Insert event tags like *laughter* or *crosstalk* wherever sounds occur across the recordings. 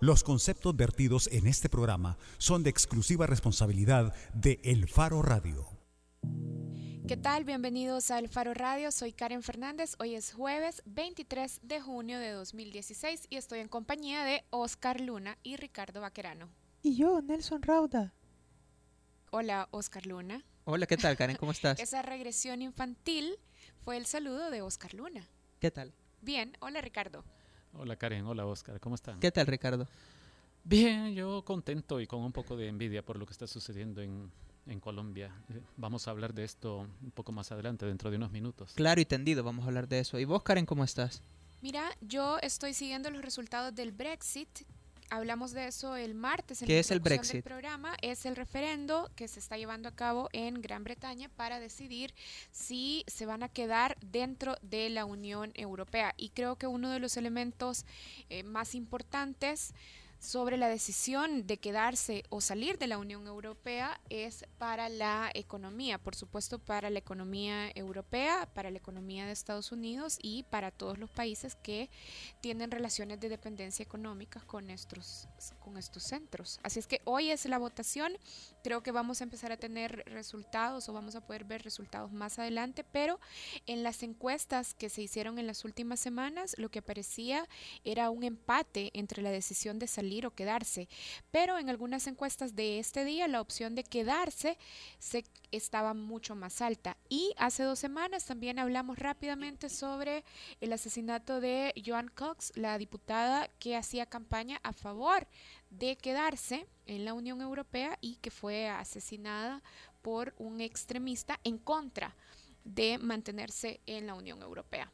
Los conceptos vertidos en este programa son de exclusiva responsabilidad de El Faro Radio. ¿Qué tal? Bienvenidos a El Faro Radio. Soy Karen Fernández. Hoy es jueves 23 de junio de 2016 y estoy en compañía de Oscar Luna y Ricardo Vaquerano. Y yo, Nelson Rauda. Hola, Oscar Luna. Hola, ¿qué tal, Karen? ¿Cómo estás? *laughs* Esa regresión infantil fue el saludo de Oscar Luna. ¿Qué tal? Bien, hola Ricardo. Hola Karen, hola Oscar, ¿cómo están? ¿Qué tal, Ricardo? Bien, yo contento y con un poco de envidia por lo que está sucediendo en, en Colombia. Eh, Vamos a hablar de esto un poco más adelante, dentro de unos minutos. Claro y tendido, vamos a hablar de eso. ¿Y vos, Karen, cómo estás? Mira, yo estoy siguiendo los resultados del Brexit. Hablamos de eso el martes en ¿Qué la es el introducción del Brexit? programa. Es el referendo que se está llevando a cabo en Gran Bretaña para decidir si se van a quedar dentro de la Unión Europea. Y creo que uno de los elementos eh, más importantes sobre la decisión de quedarse o salir de la Unión Europea es para la economía, por supuesto para la economía europea, para la economía de Estados Unidos y para todos los países que tienen relaciones de dependencia económica con estos, con estos centros. Así es que hoy es la votación, creo que vamos a empezar a tener resultados o vamos a poder ver resultados más adelante, pero en las encuestas que se hicieron en las últimas semanas, lo que parecía era un empate entre la decisión de salir o quedarse, pero en algunas encuestas de este día la opción de quedarse se estaba mucho más alta. Y hace dos semanas también hablamos rápidamente sobre el asesinato de Joan Cox, la diputada que hacía campaña a favor de quedarse en la Unión Europea y que fue asesinada por un extremista en contra de mantenerse en la Unión Europea.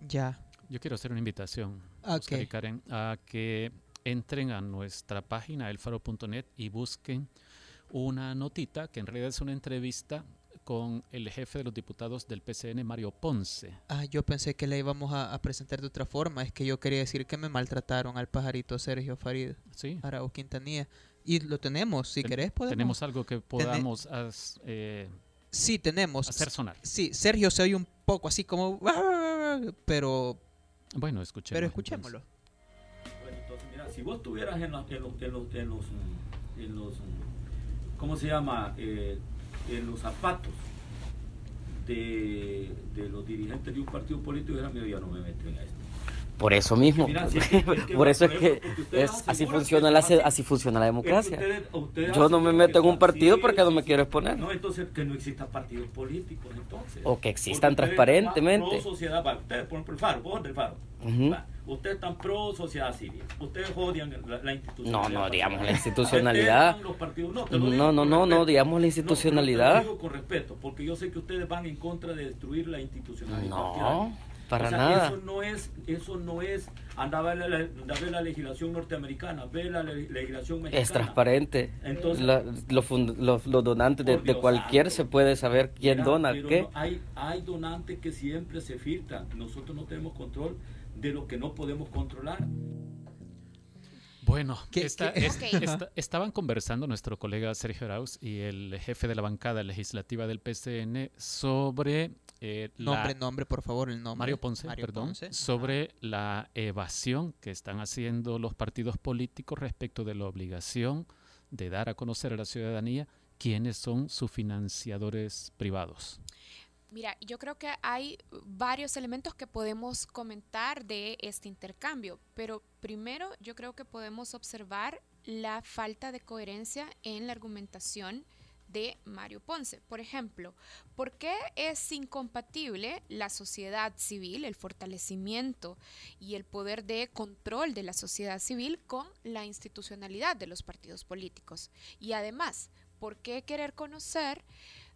Ya. Yo quiero hacer una invitación, Ok. Oscar y Karen, a que entren a nuestra página elfaro.net y busquen una notita que en realidad es una entrevista con el jefe de los diputados del PCN, Mario Ponce. Ah, yo pensé que la íbamos a, a presentar de otra forma. Es que yo quería decir que me maltrataron al pajarito Sergio Farid ¿Sí? Arau Quintanilla. Y lo tenemos, si Ten- querés podemos. Tenemos algo que podamos as- eh, Sí, tenemos. hacer sonar. Sí, Sergio se oye un poco así como... Pero, Bueno, escuchemos. pero entonces. escuchémoslo. Bueno, entonces, mira, si vos estuvieras en, los, en los, en los, en los, ¿cómo se llama? Eh, en los zapatos de, de los dirigentes de un partido político, era mío, ya no me meto en esto. Por eso mismo. Mira, si *laughs* es que- es que por eso es por que es, así funciona la así funciona la democracia. ustedes- ustedes Yo no me meto en un partido porque no me quiero exponer. No, entonces que no existan partidos políticos entonces. O que existan transparentemente. Pro sociedad, va, ustedes por ejemplo el Faro, vos del Faro. Va, Ustedes están pro sociedad civil. Ustedes odian la, la institucionalidad. No, no, digamos, la institucionalidad. los partidos. No, te lo digo No, no, no, no, digamos la No, no, institucionalidad. te lo digo con respeto, porque yo sé que ustedes van en contra de destruir la institucionalidad. No, para O sea, nada. Eso no es, eso no es, anda a ver la, anda a ver la legislación norteamericana, ve la le- legislación mexicana. Es transparente. Entonces- La- los, fund- los- los donantes de, cualquier santo. se puede saber quién Mira, dona pero qué. no- hay, hay donantes que siempre se filtran. Nosotros no tenemos control de lo que no podemos controlar. Bueno, ¿Qué- esta- qué- es- Ok. esta- estaban conversando nuestro colega Sergio Arauz y el jefe de la bancada legislativa del PCN sobre eh, la- Nombre, nombre, por favor, el nombre. Mario Ponce, Mario perdón, Ponce. sobre la evasión que están haciendo los partidos políticos respecto de la obligación de dar a conocer a la ciudadanía quiénes son sus financiadores privados. Mira, yo creo que hay varios elementos que podemos comentar de este intercambio, pero primero yo creo que podemos observar la falta de coherencia en la argumentación de Mario Ponce. Por ejemplo, ¿por qué es incompatible la sociedad civil, el fortalecimiento y el poder de control de la sociedad civil con la institucionalidad de los partidos políticos? Y además, ¿por qué querer conocer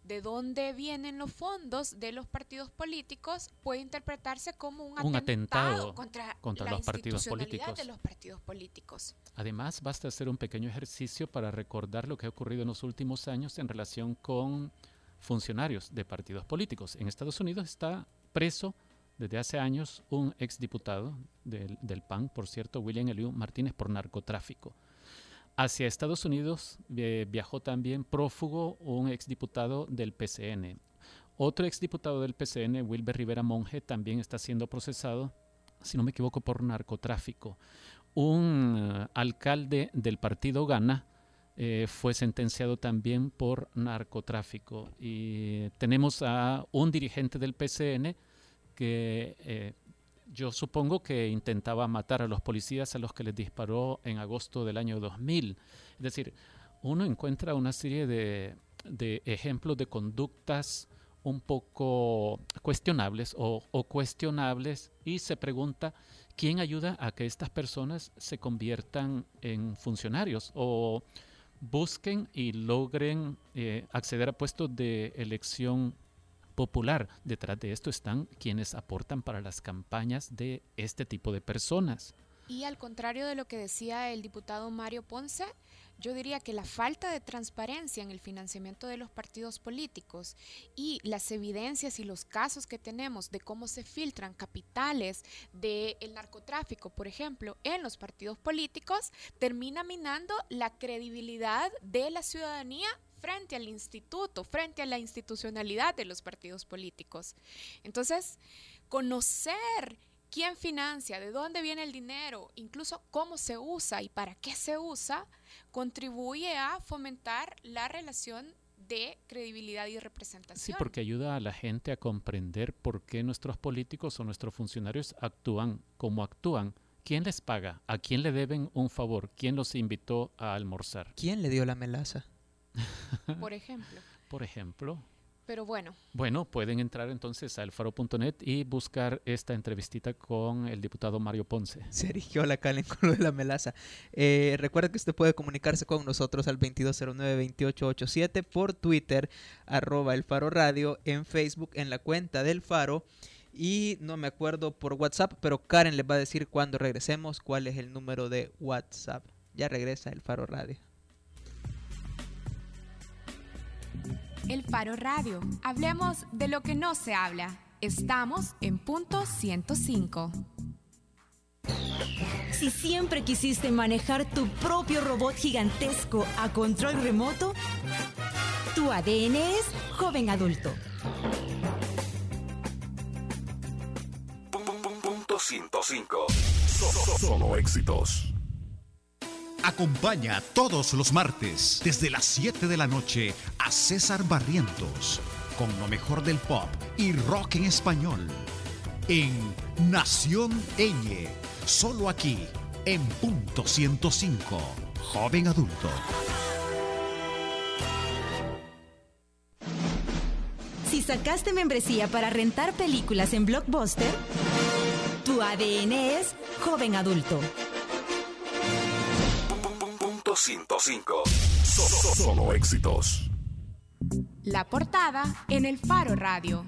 de dónde vienen los fondos de los partidos políticos puede interpretarse como un, Un atentado atentado contra, contra la los partidos políticos. de los partidos políticos. Además, basta hacer un pequeño ejercicio para recordar lo que ha ocurrido en los últimos años en relación con funcionarios de partidos políticos. En Estados Unidos está preso desde hace años un exdiputado del, del PAN, por cierto, William Eliu Martínez, por narcotráfico. Hacia Estados Unidos eh, viajó también prófugo un exdiputado del PCN. Otro exdiputado del PCN, Wilber Rivera Monge, también está siendo procesado, si no me equivoco, por narcotráfico. un eh, alcalde del partido Gana eh, fue sentenciado también por narcotráfico. Y tenemos a un dirigente del PCN que yo supongo que intentaba matar a los policías a los que les disparó en agosto del año 2000. Es decir, uno encuentra una serie de, de ejemplos de conductas un poco cuestionables o, cuestionables y se pregunta quién ayuda a que estas personas se conviertan en funcionarios o busquen y logren eh, acceder a puestos de elección popular. Detrás de esto están quienes aportan para las campañas de este tipo de personas. Y al contrario de lo que decía el diputado Mario Ponce, yo diría que la falta de transparencia en el financiamiento de los partidos políticos y las evidencias y los casos que tenemos de cómo se filtran capitales del narcotráfico, por ejemplo, en los partidos políticos, termina minando la credibilidad de la ciudadanía frente al instituto, frente a la institucionalidad de los partidos políticos. Entonces, conocer quién financia, de dónde viene el dinero, incluso cómo se usa y para qué se usa, contribuye a fomentar la relación de credibilidad y representación. Sí, porque ayuda a la gente a comprender por qué nuestros políticos o nuestros funcionarios actúan como actúan. ¿Quién les paga? ¿A quién le deben un favor? ¿Quién los invitó a almorzar? ¿Quién le dio la melaza? *laughs* Por ejemplo. Por ejemplo. Pero bueno. Bueno, pueden entrar entonces a elfaro.net y buscar esta entrevistita con el diputado Mario Ponce. *laughs* Se erigió la calen *laughs* con lo de la melaza. Eh, recuerda que usted puede comunicarse con nosotros al 2209-2887 por Twitter, arroba el Faro Radio, en Facebook, en la cuenta del Faro. Y no me acuerdo por WhatsApp, pero Karen les va a decir cuando regresemos cuál es el número de WhatsApp. Ya regresa el Faro Radio. El Faro Radio. Hablemos de lo que no se habla. Estamos en punto 105. Si siempre quisiste manejar tu propio robot gigantesco a control remoto, tu ADN es joven adulto. Punto 105. Solo, solo éxitos. Acompaña todos los martes desde las 7 de la noche a César Barrientos con lo mejor del pop y rock en español en Nación Eñe, solo aquí en punto 105, joven adulto. Si sacaste membresía para rentar películas en Blockbuster, tu ADN es joven adulto. 105. Solo, solo éxitos. La portada en el Faro Radio.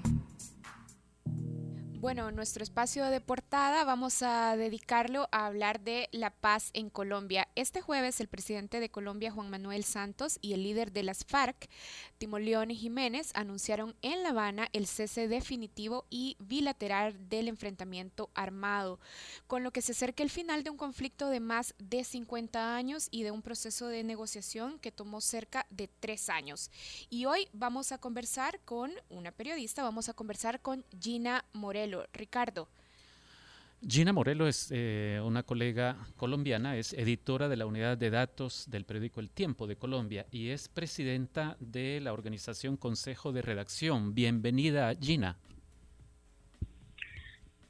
Bueno, nuestro espacio de portada vamos a dedicarlo a hablar de la paz en Colombia. Este jueves el presidente de Colombia, Juan Manuel Santos, y el líder de las FARC, Timoleón Jiménez, anunciaron en La Habana el cese definitivo y bilateral del enfrentamiento armado, con lo que se acerca el final de un conflicto de más de 50 años y de un proceso de negociación que tomó cerca de tres años. Y hoy vamos a conversar con una periodista, vamos a conversar con Gina Morel. Ricardo. Gina Morelo es eh, una colega colombiana, es editora de la unidad de datos del periódico El Tiempo de Colombia y es presidenta de la organización Consejo de Redacción. Bienvenida, Gina.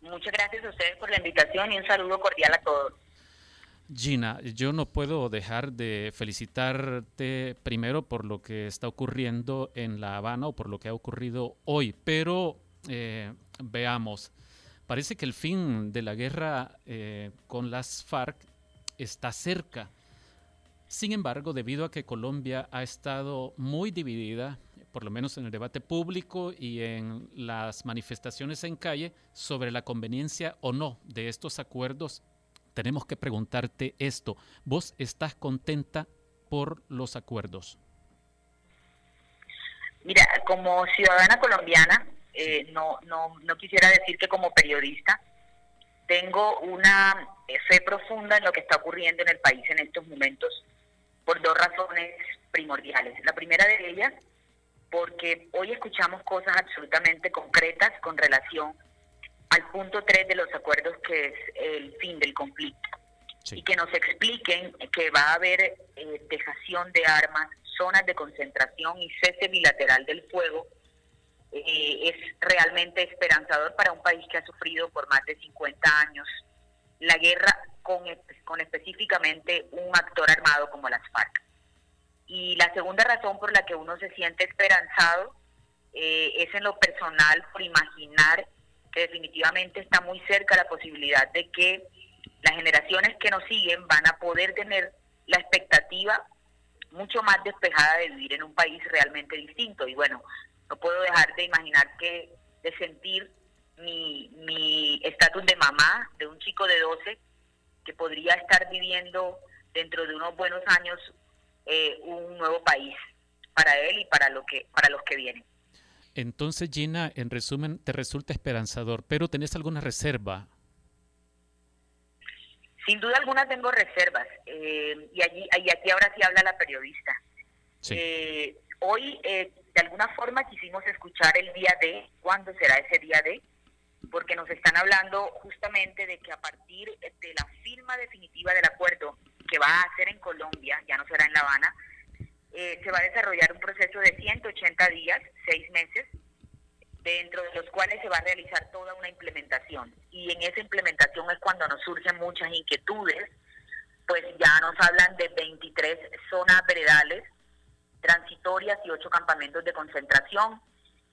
Muchas gracias a ustedes por la invitación y un saludo cordial a todos. Gina, yo no puedo dejar de felicitarte primero por lo que está ocurriendo en La Habana o por lo que ha ocurrido hoy, pero eh, veamos, parece que el fin de la guerra eh, con las FARC está cerca. Sin embargo, debido a que Colombia ha estado muy dividida, por lo menos en el debate público y en las manifestaciones en calle, sobre la conveniencia o no de estos acuerdos, tenemos que preguntarte esto. ¿Vos estás contenta por los acuerdos? Mira, como ciudadana colombiana, eh, no, no, no quisiera decir que como periodista tengo una eh, fe profunda en lo que está ocurriendo en el país en estos momentos por dos razones primordiales. La primera de ellas, porque hoy escuchamos cosas absolutamente concretas con relación al punto 3 de los acuerdos, que es el fin del conflicto. y que nos expliquen que va a haber eh, dejación de armas, zonas de concentración y cese bilateral del fuego, eh, es realmente esperanzador para un país que ha sufrido por más de 50 años la guerra con, con específicamente un actor armado como las FARC. Y la segunda razón por la que uno se siente esperanzado eh, es en lo personal por imaginar que definitivamente está muy cerca la posibilidad de que las generaciones que nos siguen van a poder tener la expectativa mucho más despejada de vivir en un país realmente distinto. Y bueno, no puedo dejar de imaginar que, de sentir mi estatus de mamá de un chico de 12 que podría estar viviendo dentro de unos buenos años eh, un nuevo país para él y para lo que para los que vienen. Entonces, Gina, en resumen, te resulta esperanzador, pero ¿tenés alguna reserva sin duda alguna tengo reservas eh, y allí y aquí ahora sí habla la periodista. Eh, hoy eh, de alguna forma quisimos escuchar el día D, cuándo será ese día D, porque nos están hablando justamente de que a partir de la firma definitiva del acuerdo que va a hacer en Colombia, ya no será en La Habana, se va a desarrollar un proceso de 180 días, seis meses, dentro de los cuales se va a realizar toda una implementación. Y en esa implementación es cuando nos surgen muchas inquietudes, pues ya nos hablan de 23 zonas veredales transitorias y 8 campamentos de concentración.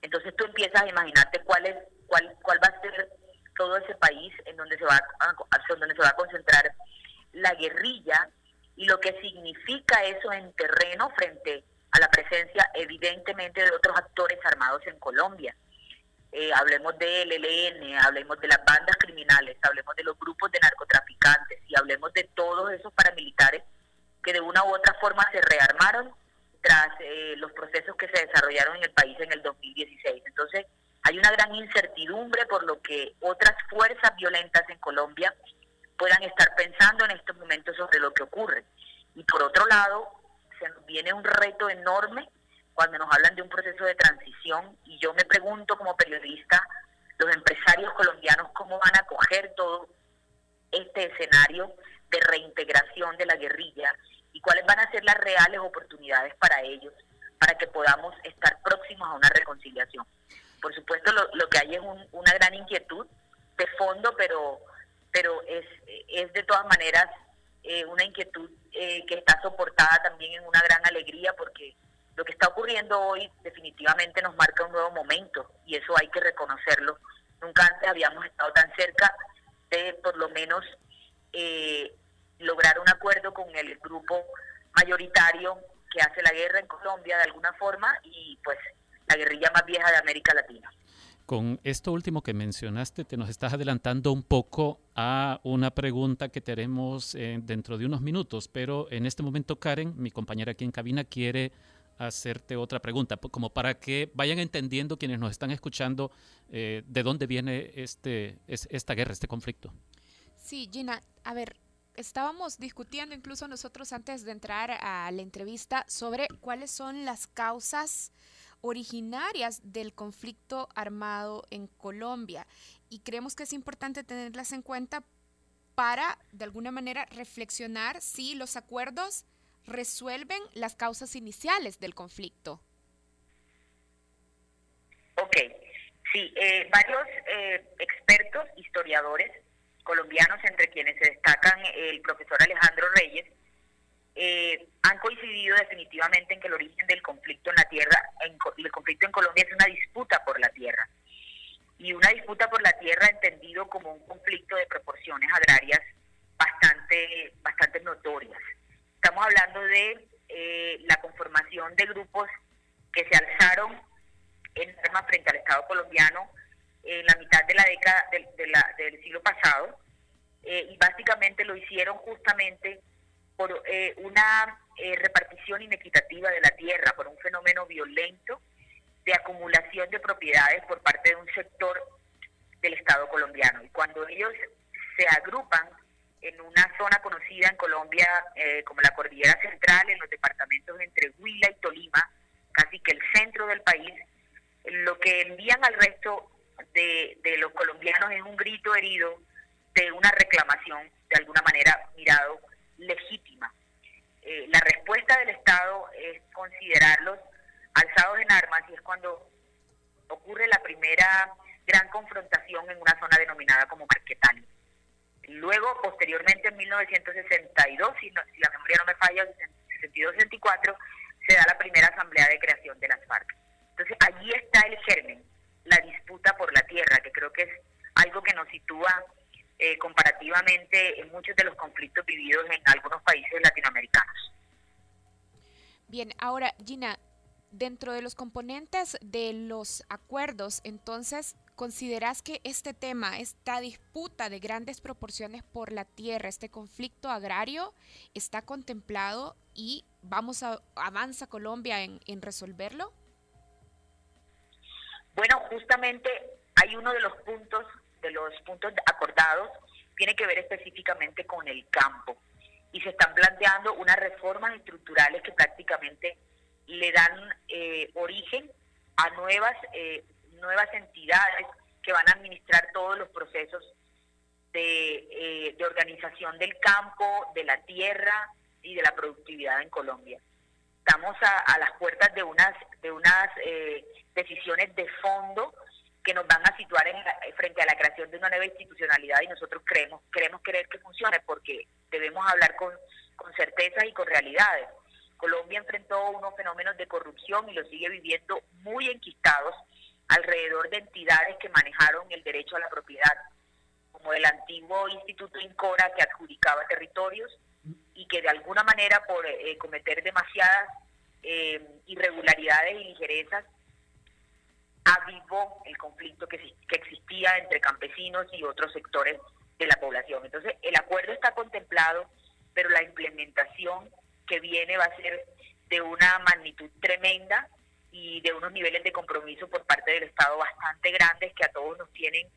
Entonces tú empiezas a imaginarte cuál es cuál cuál va a ser todo ese país en donde se va a, donde se va a concentrar la guerrilla y lo que significa eso en terreno frente a la presencia evidentemente de otros actores armados en Colombia. Eh, hablemos del ELN, hablemos de las bandas criminales, hablemos de los grupos de narcotraficantes y hablemos de todos esos paramilitares que de una u otra forma se rearmaron tras eh, los procesos que se desarrollaron en el país en el 2016. Entonces, hay una gran incertidumbre por lo que otras fuerzas violentas en Colombia puedan estar pensando en estos momentos sobre lo que ocurre. Y por otro lado, se nos viene un reto enorme cuando nos hablan de un proceso de transición y yo me pregunto como periodista, los empresarios colombianos, cómo van a coger todo este escenario de reintegración de la guerrilla y cuáles van a ser las reales oportunidades para ellos, para que podamos estar próximos a una reconciliación. Por supuesto, lo, que hay es una gran inquietud de fondo, pero, pero es, es de todas maneras eh, una inquietud eh, que está soportada también en una gran alegría porque lo que está ocurriendo hoy definitivamente nos marca un nuevo momento y eso hay que reconocerlo. Nunca antes habíamos estado tan cerca de por lo menos eh, lograr un acuerdo con el grupo mayoritario que hace la guerra en Colombia de alguna forma y pues la guerrilla más vieja de América Latina. Con esto último que mencionaste, te nos estás adelantando un poco a una pregunta que tenemos eh, dentro de unos minutos, pero en este momento Karen, mi compañera aquí en cabina, quiere hacerte otra pregunta, como para que vayan entendiendo quienes nos están escuchando eh, de dónde viene este, esta guerra, este conflicto. Sí, Gina, a ver, estábamos discutiendo incluso nosotros antes de entrar a la entrevista sobre cuáles son las causas originarias del conflicto armado en Colombia y creemos que es importante tenerlas en cuenta para de alguna manera reflexionar si los acuerdos resuelven las causas iniciales del conflicto. Ok, sí, eh, varios eh, expertos, historiadores colombianos, entre quienes se destacan el profesor Alejandro Reyes, eh, han coincidido definitivamente en que el origen del conflicto en la tierra, en, el conflicto en Colombia es una disputa por la tierra. Y una disputa por la tierra entendido como un conflicto de proporciones agrarias bastante, bastante notorias. Estamos hablando de eh, la conformación de grupos que se alzaron en armas frente al Estado colombiano en la mitad de la década del, siglo pasado eh, y básicamente lo hicieron justamente por eh, una repartición inequitativa de la tierra, por un fenómeno violento de acumulación de propiedades por parte de un sector del Estado colombiano. Y cuando ellos se agrupan en una zona conocida en Colombia eh, como la Cordillera Central, en los departamentos entre Huila y Tolima, casi que el centro del país, lo que envían al resto de, los colombianos es un grito herido de una reclamación, de alguna manera mirado legítima. Eh, la respuesta del Estado es considerarlos alzados en armas y es cuando ocurre la primera gran confrontación en una zona denominada como Marquetani. Luego, posteriormente, en 1962, si, si la memoria no me falla, 62-64, se da la primera asamblea de creación de las FARC. Entonces, allí está el germen, la disputa por la tierra, que creo que es algo que nos sitúa eh, comparativamente en muchos de los conflictos vividos en algunos países latinoamericanos. Bien, ahora Gina, dentro de los componentes de los acuerdos, entonces, ¿consideras que este tema, esta disputa de grandes proporciones por la tierra, este conflicto agrario, está contemplado y vamos a avanza Colombia en, en resolverlo? Bueno, justamente hay uno de los puntos de los puntos acordados tiene que ver específicamente con el campo y se están planteando unas reformas estructurales que prácticamente le dan eh, origen a nuevas eh, nuevas entidades que van a administrar todos los procesos de, eh, de organización del campo, de la tierra y de la productividad en Colombia. Estamos a, las puertas de unas de unas decisiones de fondo que nos van a situar en frente a la creación de una nueva institucionalidad y nosotros creemos, queremos querer que funcione porque debemos hablar con, con certeza y con realidades. Colombia enfrentó unos fenómenos de corrupción y los sigue viviendo muy enquistados alrededor de entidades que manejaron el derecho a la propiedad, como el antiguo Instituto Incora que adjudicaba territorios y que de alguna manera por eh, cometer demasiadas eh, irregularidades y ligerezas avivó el conflicto que, que existía entre campesinos y otros sectores de la población. Entonces, el acuerdo está contemplado, pero la implementación que viene va a ser de una magnitud tremenda y de unos niveles de compromiso por parte del Estado bastante grandes que a todos nos tienen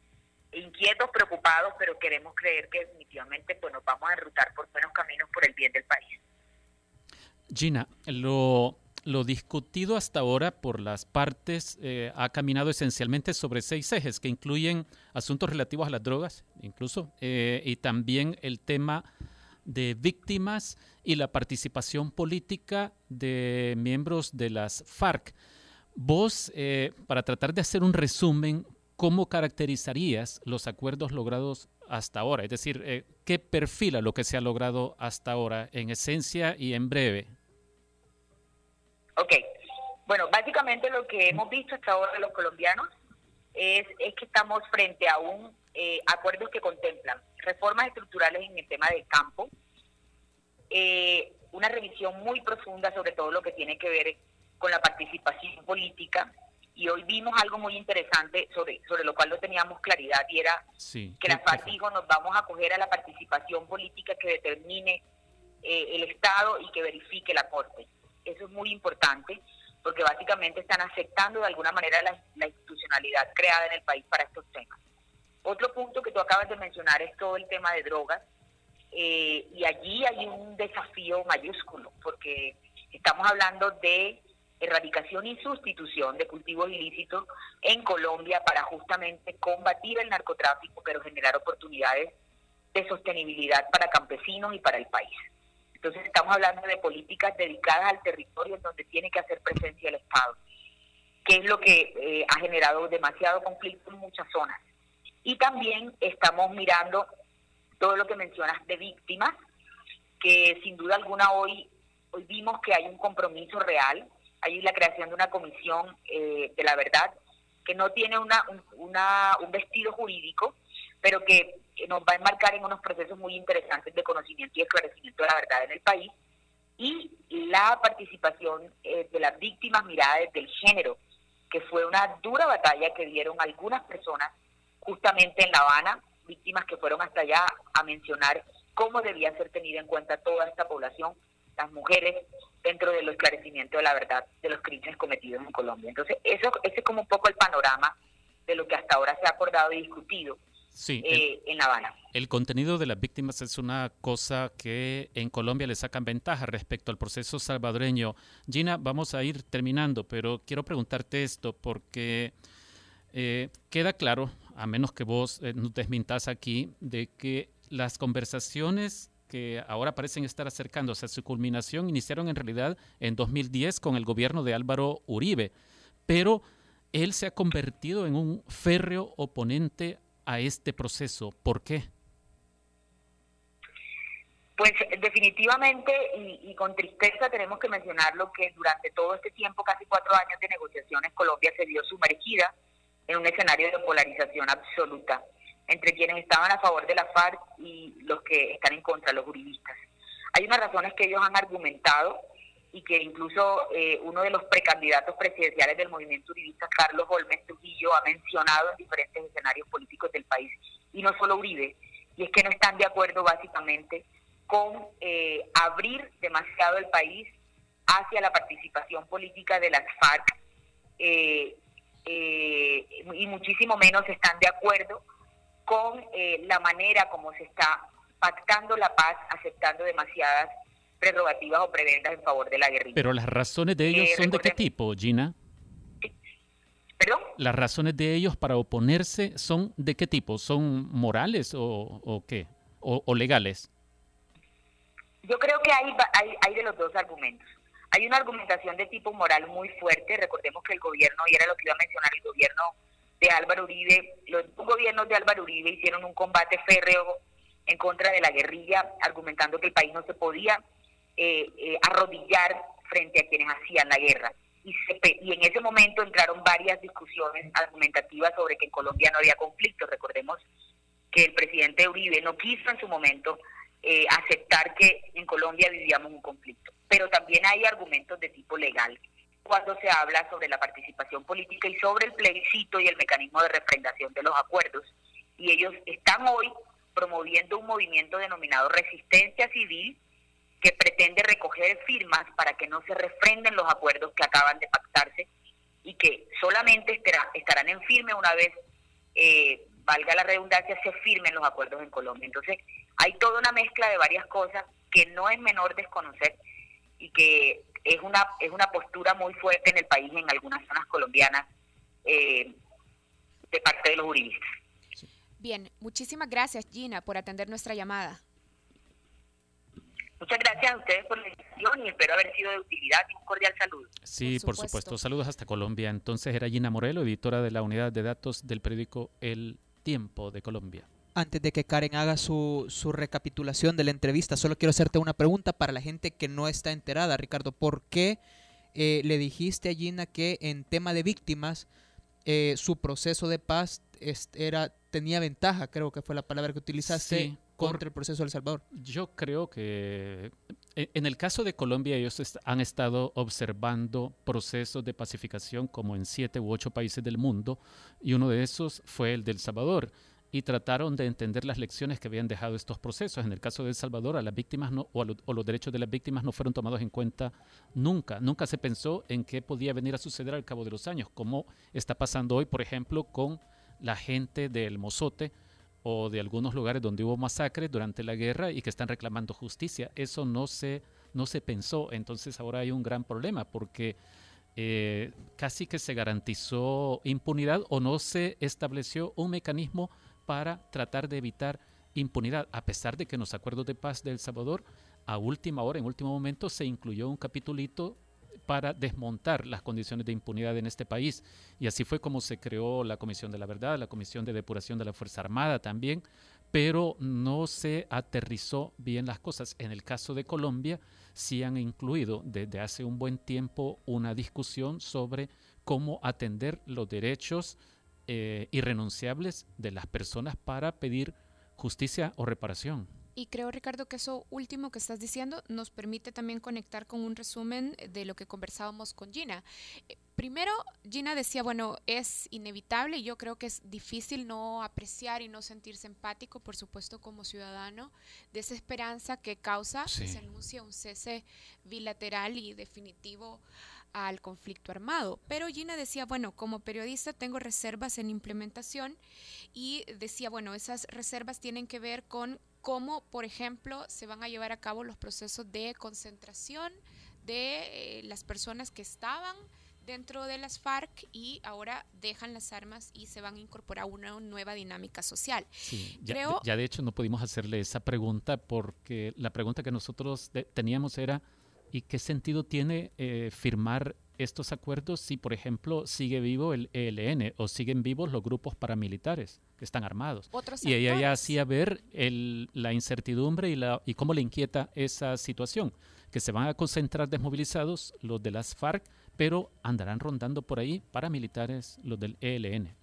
inquietos, preocupados, pero queremos creer que definitivamente pues, nos vamos a enrutar por buenos caminos por el bien del país. Gina, lo lo discutido hasta ahora por las partes eh, ha caminado esencialmente sobre seis ejes que incluyen asuntos relativos a las drogas, incluso, eh, y también el tema de víctimas y la participación política de miembros de las FARC. Vos, eh, para tratar de hacer un resumen, ¿cómo caracterizarías los acuerdos logrados hasta ahora? Es decir, ¿qué perfila lo que se ha logrado hasta ahora en esencia y en breve? Ok, bueno, básicamente lo que hemos visto hasta ahora los colombianos es, es que estamos frente a un eh, que contemplan reformas estructurales en el tema del campo, eh, una revisión muy profunda sobre todo lo que tiene que ver con la participación política, y hoy vimos algo muy interesante sobre, sobre lo cual no teníamos claridad y era que la FARC dijo nos vamos a acoger a la participación política que determine eh, el Estado y que verifique la Corte. Eso es muy importante porque básicamente están aceptando de alguna manera la, institucionalidad creada en el país para estos temas. Otro punto que tú acabas de mencionar es todo el tema de drogas eh, y allí hay un desafío mayúsculo porque estamos hablando de erradicación y sustitución de cultivos ilícitos en Colombia para justamente combatir el narcotráfico, pero generar oportunidades de sostenibilidad para campesinos y para el país. Entonces estamos hablando de políticas dedicadas al territorio donde tiene que hacer presencia el Estado, que es lo que eh, ha generado demasiado conflicto en muchas zonas. Y también estamos mirando todo lo que mencionas de víctimas, que sin duda alguna hoy, hoy vimos que hay un compromiso real, hay la creación de una comisión eh, de la verdad que no tiene una, un vestido jurídico, pero que nos va a enmarcar en unos procesos muy interesantes de conocimiento y esclarecimiento de la verdad en el país. Y la participación eh, de las víctimas miradas desde el género, que fue una dura batalla que dieron algunas personas justamente en La Habana, víctimas que fueron hasta allá a mencionar cómo debía ser tenida en cuenta toda esta población, las mujeres, dentro del esclarecimiento de la verdad de los crímenes cometidos en Colombia. Entonces, eso ese es como un poco el panorama de lo que hasta ahora se ha acordado y discutido sí, eh, en La Habana. El contenido de las víctimas es una cosa que en Colombia le sacan ventaja respecto al proceso salvadoreño. Gina, vamos a ir terminando, pero quiero preguntarte esto porque eh, queda claro a menos que vos eh, nos desmintas aquí, de que las conversaciones que ahora parecen estar acercándose a su culminación iniciaron en realidad en 2010 con el gobierno de Álvaro Uribe, pero él se ha convertido en un férreo oponente a este proceso. ¿Por qué? Pues definitivamente y, y, con tristeza tenemos que mencionarlo que durante todo este tiempo, casi cuatro años de negociaciones, Colombia se vio sumergida en un escenario de polarización absoluta entre quienes estaban a favor de la FARC y los que están en contra, los juristas. Hay unas razones que ellos han argumentado y que incluso eh, uno de los precandidatos presidenciales del movimiento juridista, Carlos Holmes Trujillo, ha mencionado en diferentes escenarios políticos del país, y no solo Uribe, y es que no están de acuerdo básicamente con eh, abrir demasiado el país hacia la participación política de las FARC, eh, y muchísimo menos están de acuerdo con eh, la manera como se está pactando la paz, aceptando demasiadas prerrogativas o prebendas en favor de la guerrilla. Pero las razones de ellos Eh, son de qué tipo, Gina? ¿Perdón? Las razones de ellos para oponerse son de qué tipo? ¿Son morales o, o qué? O, o legales? Yo creo que hay, hay, hay de los dos argumentos. Hay una argumentación de tipo moral muy fuerte. Recordemos que el gobierno, y era lo que iba a mencionar, el gobierno de Álvaro Uribe, los gobiernos de Álvaro Uribe hicieron un combate férreo en contra de la guerrilla, argumentando que el país no se podía eh, eh, arrodillar frente a quienes hacían la guerra. Y en ese momento entraron varias discusiones argumentativas sobre que en Colombia no había conflicto. Recordemos que el presidente Uribe no quiso en su momento eh, aceptar que en Colombia vivíamos un conflicto. Pero también hay argumentos de tipo legal cuando se habla sobre la participación política y sobre el plebiscito y el mecanismo de refrendación de los acuerdos. Y ellos están hoy promoviendo un movimiento denominado Resistencia Civil que pretende recoger firmas para que no se refrenden los acuerdos que acaban de pactarse y que solamente estará- estarán en firme una vez, eh, valga la redundancia, se firmen los acuerdos en Colombia. Entonces, hay toda una mezcla de varias cosas que no es menor desconocer y que es una es una postura muy fuerte en el país en algunas zonas colombianas eh, de parte de los juristas. Bien, muchísimas gracias Gina por atender nuestra llamada. Muchas gracias a ustedes por la invitación y espero haber sido de utilidad y un cordial saludo. Sí, Por por supuesto. supuesto. Saludos hasta Colombia. Entonces era Gina Morelo, editora de la unidad de datos del periódico El Tiempo de Colombia. Antes de que Karen haga su, su recapitulación de la entrevista, solo quiero hacerte una pregunta para la gente que no está enterada, Ricardo. ¿Por qué eh, le dijiste a Gina que en tema de víctimas eh, su proceso de paz era, tenía ventaja, creo que fue la palabra que utilizaste, Sí, por- contra el proceso de El Salvador? Yo creo que e- en el caso de Colombia ellos est- han estado observando procesos de pacificación como en siete u ocho países del mundo y uno de esos fue el del Salvador y trataron de entender las lecciones que habían dejado estos procesos. En el caso de El Salvador, a las víctimas no, o, los derechos de las víctimas no fueron tomados en cuenta nunca. Nunca se pensó en qué podía venir a suceder al cabo de los años, como está pasando hoy, por ejemplo, con la gente del Mozote o de algunos lugares donde hubo masacres durante la guerra y que están reclamando justicia. Eso no se, no se pensó. Entonces ahora hay un gran problema porque eh, casi que se garantizó impunidad o no se estableció un mecanismo para tratar de evitar impunidad, a pesar de que en los acuerdos de paz de El Salvador, a última hora, en último momento, se incluyó un capitulito para desmontar las condiciones de impunidad en este país. Y así fue como se creó la Comisión de la Verdad, la Comisión de Depuración de la Fuerza Armada también, pero no se aterrizó bien las cosas. En el caso de Colombia, sí han incluido desde hace un buen tiempo una discusión sobre cómo atender los derechos eh, irrenunciables de las personas para pedir justicia o reparación. Y creo, Ricardo, que eso último que estás diciendo nos permite también conectar con un resumen de lo que conversábamos con Gina. Eh, Primero, Gina decía, bueno, es inevitable y yo creo que es difícil no apreciar y no sentirse empático, por supuesto, como ciudadano, de esa esperanza que causa que Sí. se anuncia un cese bilateral y definitivo al conflicto armado. Pero Gina decía, bueno, como periodista tengo reservas en implementación y decía, bueno, esas reservas tienen que ver con cómo, por ejemplo, se van a llevar a cabo los procesos de concentración de eh, las personas que estaban dentro de las FARC y ahora dejan las armas y se van a incorporar a una nueva dinámica social. Sí, ya, Creo- de- ya de hecho no pudimos hacerle esa pregunta porque la pregunta que nosotros de- teníamos era ¿y qué sentido tiene eh, firmar estos acuerdos si, por ejemplo, sigue vivo el ELN o siguen vivos los grupos paramilitares que están armados? Otros Y ella ya hacía ver el- la incertidumbre y, la, y cómo le inquieta esa situación, que se van a concentrar desmovilizados los de las FARC, pero andarán rondando por ahí paramilitares los del ELN.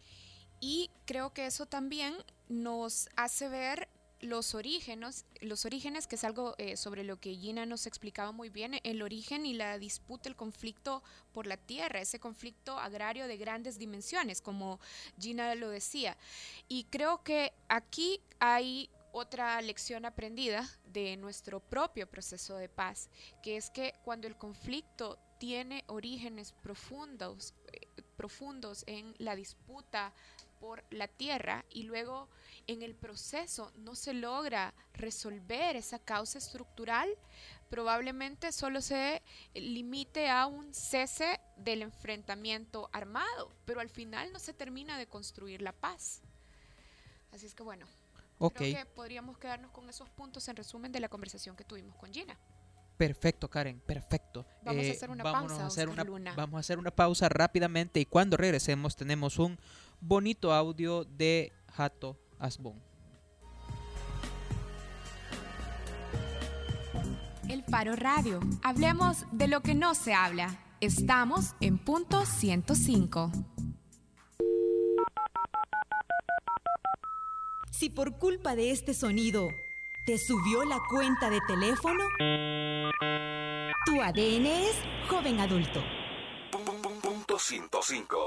Y creo que eso también nos hace ver los orígenes, los orígenes, que es algo eh, sobre lo que Gina nos explicaba muy bien, el origen y la disputa, el conflicto por la tierra, ese conflicto agrario de grandes dimensiones, como Gina lo decía. Y creo que aquí hay otra lección aprendida de nuestro propio proceso de paz, que es que cuando el conflicto tiene orígenes profundos, eh, profundos en la disputa por la tierra y luego en el proceso no se logra resolver esa causa estructural, probablemente solo se limite a un cese del enfrentamiento armado, pero al final no se termina de construir la paz. Así es que bueno, Ok, creo que podríamos quedarnos con esos puntos en resumen de la conversación que tuvimos con Gina. perfecto, Karen, perfecto. Vamos a Eh, hacer una pausa, a hacer una. Vamos a hacer una pausa rápidamente y cuando regresemos tenemos un bonito audio de Jato Asbon. El Faro Radio. Hablemos de lo que no se habla. Estamos en punto 105. Si por culpa de este sonido te subió la cuenta de teléfono, tu ADN es joven adulto. Punto 105.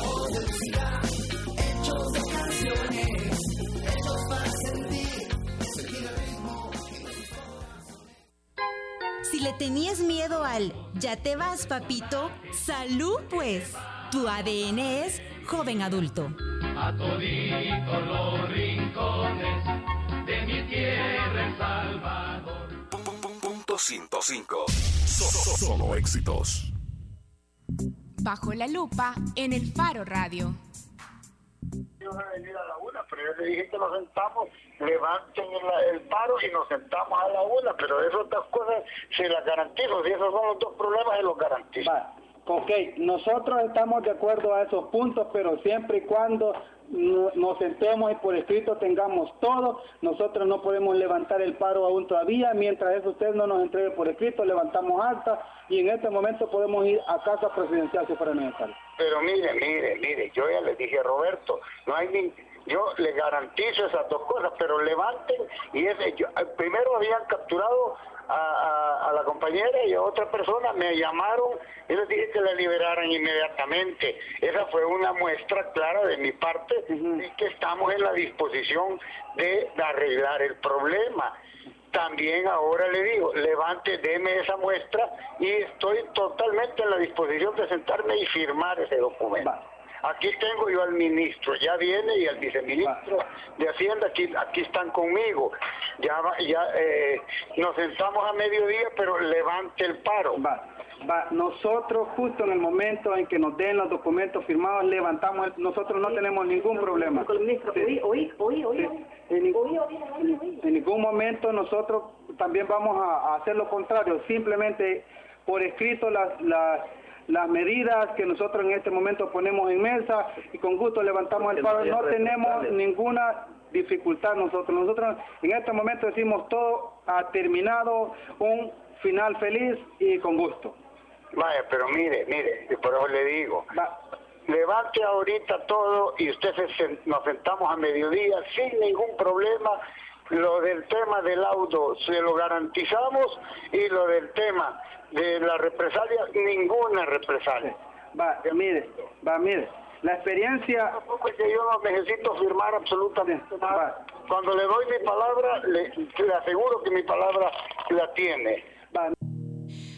Si le tenías miedo al ya te vas, papito, salud pues. Tu ADN es joven adulto. a toditos los rincones de mi tierra El Salvador. Punto 105. So- so- Solo éxitos. Bajo la lupa en el Faro Radio. Yo voy a venir a la una, pero yo le dije que nos sentamos, levanten el, el paro y nos sentamos a la una, pero esas otras cosas se las garantizo, si esos son los dos problemas, se los garantizo. Ok, nosotros estamos de acuerdo a esos puntos, pero siempre y cuando no- nos sentemos y por escrito tengamos todo, nosotros no podemos levantar el paro aún todavía, mientras eso usted no nos entregue por escrito, levantamos alta y en este momento podemos ir a casa presidencial si fuera necesario. Pero mire, mire, mire, yo ya le dije a Roberto, no hay ni, yo le garantizo esas dos cosas, pero levanten y ese, yo- eh, primero habían capturado a, a- a la compañera y a otra persona, me llamaron y les dije que la liberaran inmediatamente. Esa fue una muestra clara de mi parte de que estamos en la disposición de arreglar el problema. También ahora le digo, levante, deme esa muestra y estoy totalmente en la disposición de sentarme y firmar ese documento. Aquí tengo yo al ministro, ya viene y al viceministro de Hacienda, aquí, aquí están conmigo. Ya, va- ya eh, nos sentamos a mediodía, pero levante el paro. Va, nosotros justo en el momento en que nos den los documentos firmados, levantamos, el- nosotros no tenemos ningún problema. Sí. Sí. En, ningún- en ningún momento nosotros también vamos a, a hacer lo contrario, simplemente por escrito las, las, las medidas que nosotros en este momento ponemos en mesa y con gusto levantamos el paro. No tenemos ninguna dificultad nosotros. Nosotros en este momento decimos todo ha terminado, un final feliz y con gusto. Vaya, pero mire, mire, por eso le digo, levante ahorita todo y usted se nos sentamos a mediodía sin ningún problema. Lo del tema del auto se lo garantizamos y lo del tema de la represalia, ninguna represalia. Va, mire, va, mire, la experiencia... Tampoco es que yo no necesito firmar absolutamente nada. Cuando le doy mi palabra, le, le aseguro que mi palabra la tiene.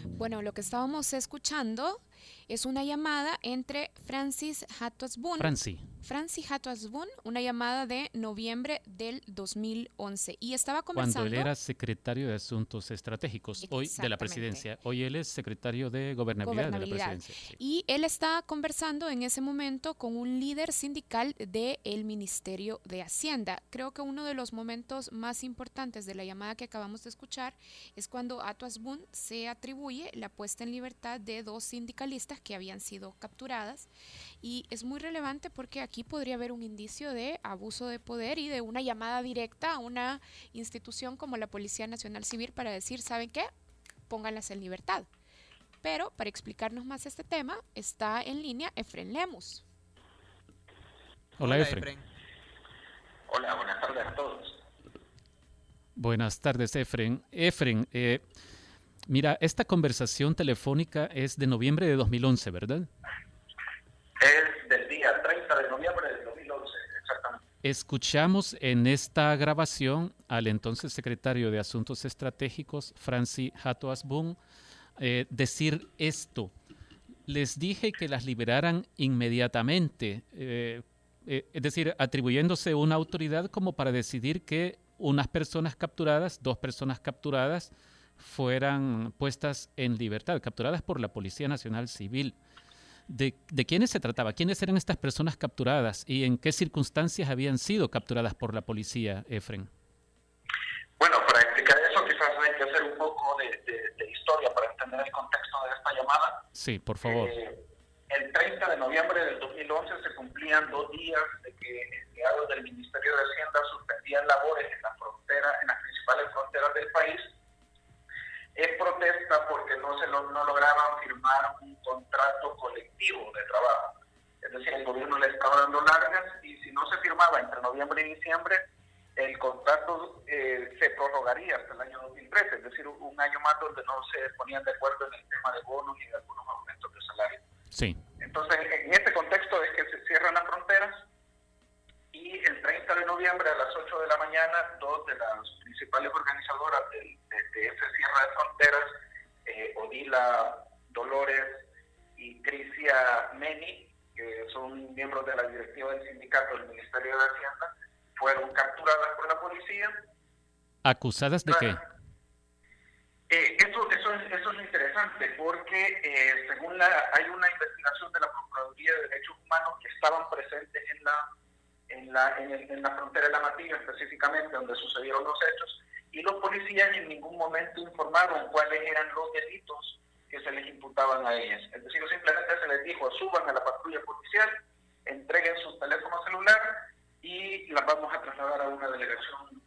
Bueno, lo que estábamos escuchando es una llamada entre Francis Hatosbun. Franci. Francis Hatosbun, una llamada de noviembre del 2011. Y estaba Cuando conversando. él era secretario de Asuntos Estratégicos, hoy de la presidencia. Hoy él es secretario de Gobernabilidad, de la presidencia. sí. Y él está conversando en ese momento con un líder sindical del Ministerio de Hacienda. Creo que uno de los momentos más importantes de la llamada que acabamos de escuchar es cuando Boone se atribuye la puesta en libertad de dos sindicalistas que habían sido capturadas. Y es muy relevante porque aquí podría haber un indicio de abuso de poder y de una llamada directa a una institución como la Policía Nacional Civil para decir, ¿saben qué? Pónganlas en libertad. Pero para explicarnos más este tema, está en línea Efren Lemus. Hola, Efren. Hola, buenas tardes a todos. Buenas tardes, Efren. Efren, eh, mira, esta conversación telefónica es de noviembre de 2011, ¿verdad? Es del día 30 de noviembre del 2011, exactamente. Escuchamos en esta grabación al entonces secretario de Asuntos Estratégicos, Franci Hato Asbun, eh, decir esto. Les dije que las liberaran inmediatamente, eh, eh, es decir, atribuyéndose una autoridad como para decidir que unas personas capturadas, dos personas capturadas, fueran puestas en libertad, capturadas por la Policía Nacional Civil. ¿De, de quiénes se trataba? ¿Quiénes eran estas personas capturadas y en qué circunstancias habían sido capturadas por la policía, Efren? Bueno, para explicar eso quizás hay que hacer un poco de, de- de historia para entender el contexto de esta llamada. Sí, por favor. Eh, el 30 de noviembre del 2011 se cumplían dos días de que empleados del Ministerio de Hacienda suspendían labores en la frontera, en las principales fronteras del país, en protesta porque no se lo- no lograban firmar un contrato colectivo de trabajo. Es decir, el gobierno le estaba dando largas y si no se firmaba entre noviembre y diciembre, el contrato eh, se prorrogaría hasta el año 2013, es decir, un, año más donde no se ponían de acuerdo en el tema de bonos y de algunos aumentos de salario. Sí. Entonces, en este contexto es que se cierran las fronteras y el 30 de noviembre a las 8 de la mañana, dos de las principales organizadoras del- de, de ese cierre de fronteras, eh, Odila Dolores y Crisia Meni, que son miembros de la directiva del sindicato del Ministerio de Hacienda, fueron capturadas por la policía ¿Acusadas de qué? Eh, eso, eso, es, eso es interesante porque eh, según la, hay una investigación de la Procuraduría de Derechos Humanos que estaban presentes en la, en la, en el- en la frontera de la Matilla, específicamente donde sucedieron los hechos, y los policías en ningún momento informaron cuáles eran los delitos que se les imputaban a ellas. Es decir, simplemente se les dijo, suban a la patrulla policial, entreguen su teléfono celular y las vamos a trasladar a una delegación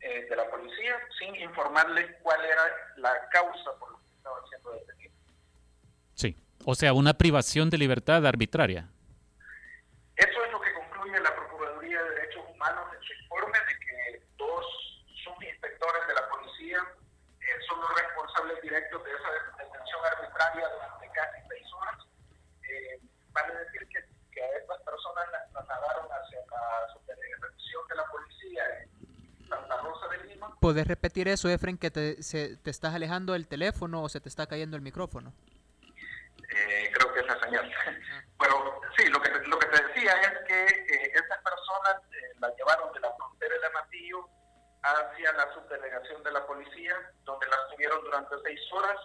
eh, de la policía sin informarles cuál era la causa por la que estaban siendo detenidos. Sí. O sea, una privación de libertad arbitraria. Eso es lo que concluye la Procuraduría de Derechos Humanos en su informe de que dos subinspectores de la policía eh, son los responsables directos de esa detención arbitraria durante casi seis horas. Eh, vale decir que, que a estas personas las trasladaron hacia la subdelegación de la policía en Santa Rosa de Lima ¿Podés repetir eso, Efren, que te, se- te estás alejando del teléfono o se te está cayendo el micrófono? Eh, creo que es la señal. *laughs* Pero sí, lo que, lo que te decía es que eh, estas personas eh, las llevaron de la frontera de Amatillo hacia la subdelegación de la policía, donde las tuvieron durante seis horas,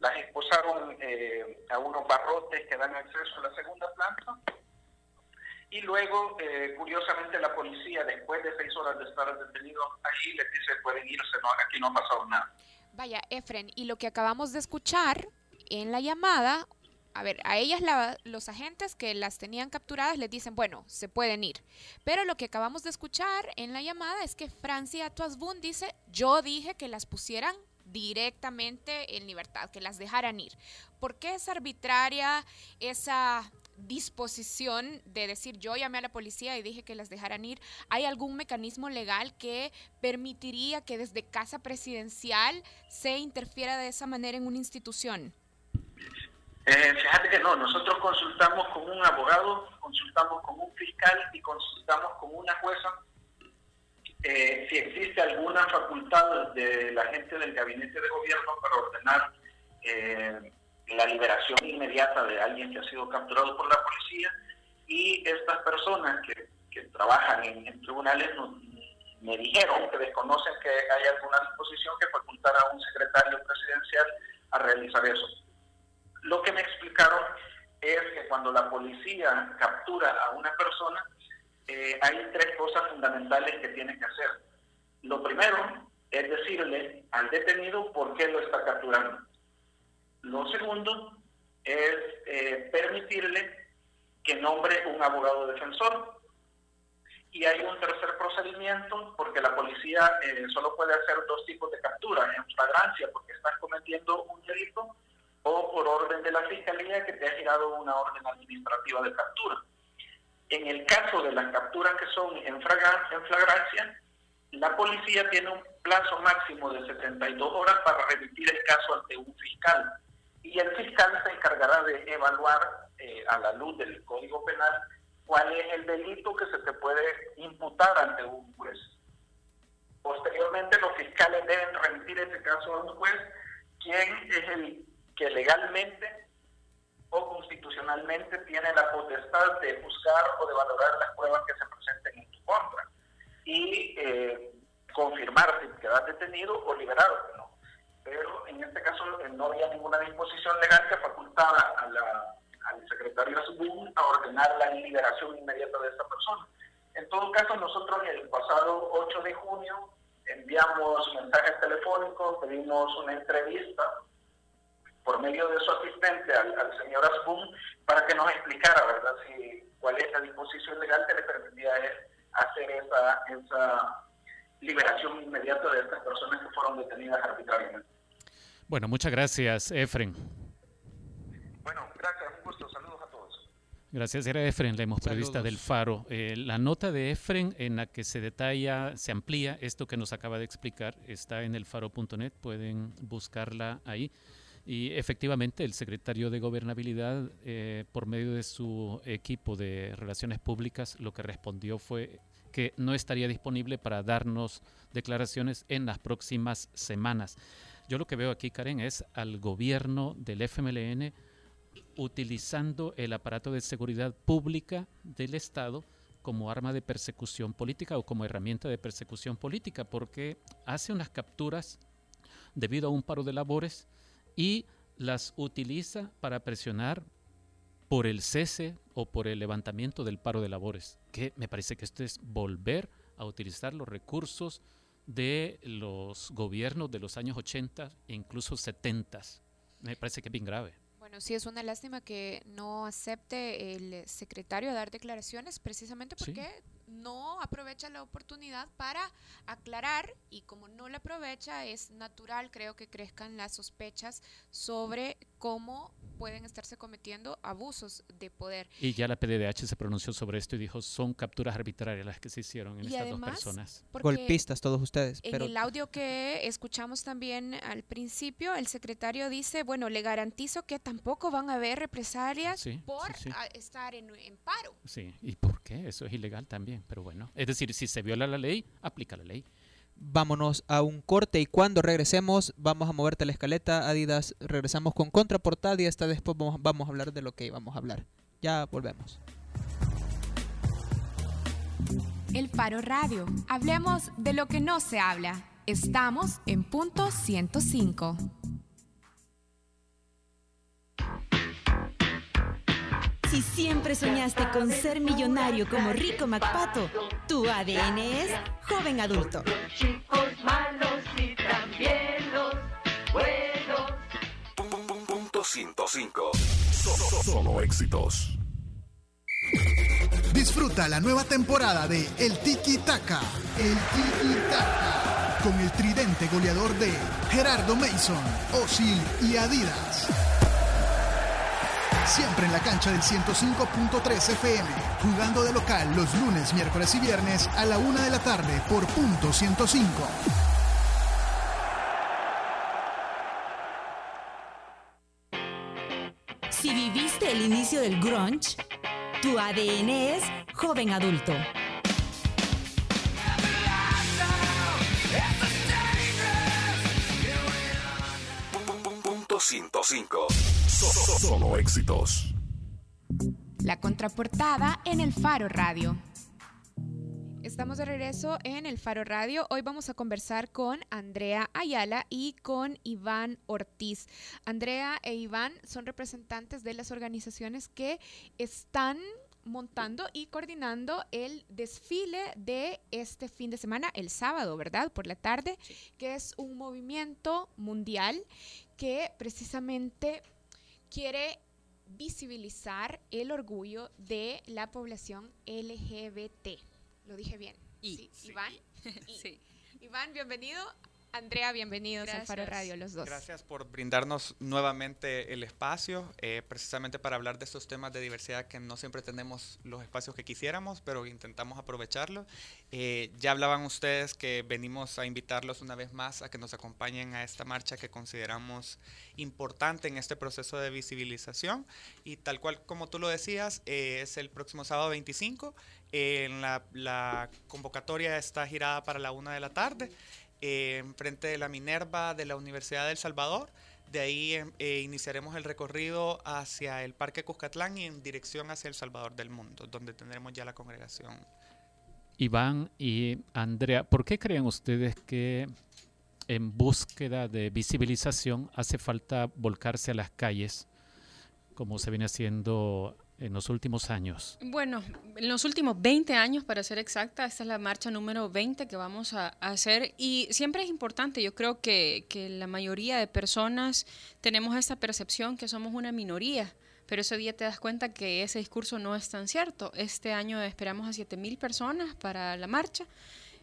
las esposaron eh, a unos barrotes que dan acceso a la segunda planta, y luego, eh, curiosamente, la policía, después de seis horas de estar detenidos allí, les dice, pueden irse, no, aquí no ha pasado nada. Vaya, Efren, y lo que acabamos de escuchar en la llamada, a ver, a ellas la- los agentes que las tenían capturadas les dicen, bueno, se pueden ir. Pero lo que acabamos de escuchar en la llamada es que Francia Tuasbun dice, yo dije que las pusieran directamente en libertad, que las dejaran ir. ¿Por qué es arbitraria esa disposición de decir yo llamé a la policía y dije que las dejaran ir? ¿Hay algún mecanismo legal que permitiría que desde casa presidencial se interfiera de esa manera en una institución? Eh, fíjate que no, nosotros consultamos con un abogado, consultamos con un fiscal y consultamos con una jueza eh, si existe alguna facultad de la gente del gabinete de gobierno para ordenar eh, la liberación inmediata de alguien que ha sido capturado por la policía y estas personas que, que trabajan en, en tribunales no- me dijeron que desconocen que hay alguna disposición que facultara a un secretario presidencial a realizar eso. Lo que me explicaron es que cuando la policía captura a una persona, eh, hay tres cosas fundamentales que tiene que hacer. Lo primero es decirle al detenido por qué lo está capturando. Lo segundo es eh, permitirle que nombre un abogado defensor. Y hay un tercer procedimiento porque la policía eh, solo puede hacer dos tipos de capturas, en flagrancia porque estás cometiendo un delito o por orden de la fiscalía que te ha girado una orden administrativa de captura. En el caso de las capturas que son en, fragan- en flagrancia, la policía tiene un plazo máximo de 72 horas para remitir el caso ante un fiscal. Y el fiscal se encargará de evaluar eh, a la luz del Código Penal cuál es el delito que se te puede imputar ante un juez. Posteriormente, los fiscales deben remitir ese caso a un juez, quien es el que legalmente o constitucionalmente tiene la potestad de juzgar o de valorar las pruebas que se presenten en tu contra y eh, confirmar si quedas detenido o liberado. Pero en este caso eh, no había ninguna disposición legal que facultara a la- al secretario Asbun a ordenar la liberación inmediata de esta persona. En todo caso, nosotros el pasado 8 de junio enviamos mensajes telefónicos, pedimos una entrevista por medio de su asistente al, al señor Asbun para que nos explicara, ¿verdad?, si, cuál es la disposición legal que le permitía hacer esa, esa liberación inmediata de estas personas que fueron detenidas arbitrariamente. Bueno, muchas gracias, Efren. Bueno, gracias, un gusto, saludos a todos. Gracias, era Efren Lemos, periodista del Faro. Eh, la nota de Efren en la que se detalla, se amplía esto que nos acaba de explicar, está en elfaro.net, pueden buscarla ahí. Y efectivamente, el secretario de Gobernabilidad, eh, por medio de su equipo de Relaciones Públicas, lo que respondió fue que no estaría disponible para darnos declaraciones en las próximas semanas. Yo lo que veo aquí, Karen, es al gobierno del FMLN utilizando el aparato de seguridad pública del Estado como arma de persecución política o como herramienta de persecución política, porque hace unas capturas debido a un paro de labores y las utiliza para presionar por el cese o por el levantamiento del paro de labores, que me parece que esto es volver a utilizar los recursos de los gobiernos de los años 80 e incluso 70. Me parece que es bien grave. Bueno, sí es una lástima que no acepte el secretario a dar declaraciones precisamente Sí. No aprovecha la oportunidad para aclarar y como no la aprovecha es natural creo que crezcan las sospechas sobre cómo pueden estarse cometiendo abusos de poder. Y ya la PDDH se pronunció sobre esto y dijo son capturas arbitrarias las que se hicieron en Y estas además, dos personas. Golpistas todos ustedes. En Pero el audio que escuchamos también al principio, el secretario dice, bueno, le garantizo que tampoco van a haber represalias Sí, por sí, sí. estar en, en paro. Sí, ¿y por qué? Eso es ilegal también, pero bueno. Es decir, si se viola la ley, aplica la ley. vámonos a un corte y cuando regresemos vamos a moverte la escaleta, Adidas. Regresamos con contraportada y hasta después vamos, vamos a hablar de lo que íbamos a hablar. Ya volvemos. El Faro Radio. Hablemos de lo que no se habla. Estamos en punto 105. Si siempre soñaste con ser millonario como Rico MacPato, tu ADN es joven adulto. Chicos malos y también los buenos. Punto 105. So- so- Solo éxitos. Disfruta la nueva temporada de El Tiki Taka. El Tiki Taka. Con el tridente goleador de Gerardo Mason, Osil y Adidas. Siempre en la cancha del 105.3 FM. Jugando de local los lunes, miércoles y viernes a la una de la tarde por punto 105. Si viviste el inicio del grunge, tu ADN es joven adulto. Punto 105. So- so- Solo éxitos. La contraportada en el Faro Radio. Estamos de regreso en el Faro Radio. Hoy vamos a conversar con Andrea Ayala y con Iván Ortiz. Andrea e Iván son representantes de las organizaciones que están montando y coordinando el desfile de este fin de semana, el sábado, ¿verdad? Por la tarde, que es un movimiento mundial que precisamente quiere visibilizar el orgullo de la población LGBT. Lo dije bien. Sí, Iván. *laughs* Sí. Iván, bienvenido. Andrea, bienvenidos al Faro Gracias. Radio, los dos. Gracias por brindarnos nuevamente el espacio, eh, precisamente para hablar de estos temas de diversidad que no siempre tenemos los espacios que quisiéramos, pero intentamos aprovecharlo. Eh, ya hablaban ustedes que venimos a invitarlos una vez más a que nos acompañen a esta marcha que consideramos importante en este proceso de visibilización y tal cual como tú lo decías, eh, es el próximo sábado 25. Eh, en la, la convocatoria está girada para la una de la tarde eh, enfrente de la Minerva de la Universidad del Salvador. De ahí em, eh, iniciaremos el recorrido hacia el Parque Cuscatlán y en dirección hacia El Salvador del Mundo, donde tendremos ya la congregación. Iván y Andrea, ¿por qué creen ustedes que en búsqueda de visibilización hace falta volcarse a las calles, como se viene haciendo en los últimos años? Bueno, en los últimos 20 años, para ser exacta, esta es la marcha número 20 que vamos a, a hacer y siempre es importante, yo creo que, que la mayoría de personas tenemos esta percepción que somos una minoría, pero ese día te das cuenta que ese discurso no es tan cierto. Este año esperamos a 7 mil personas para la marcha.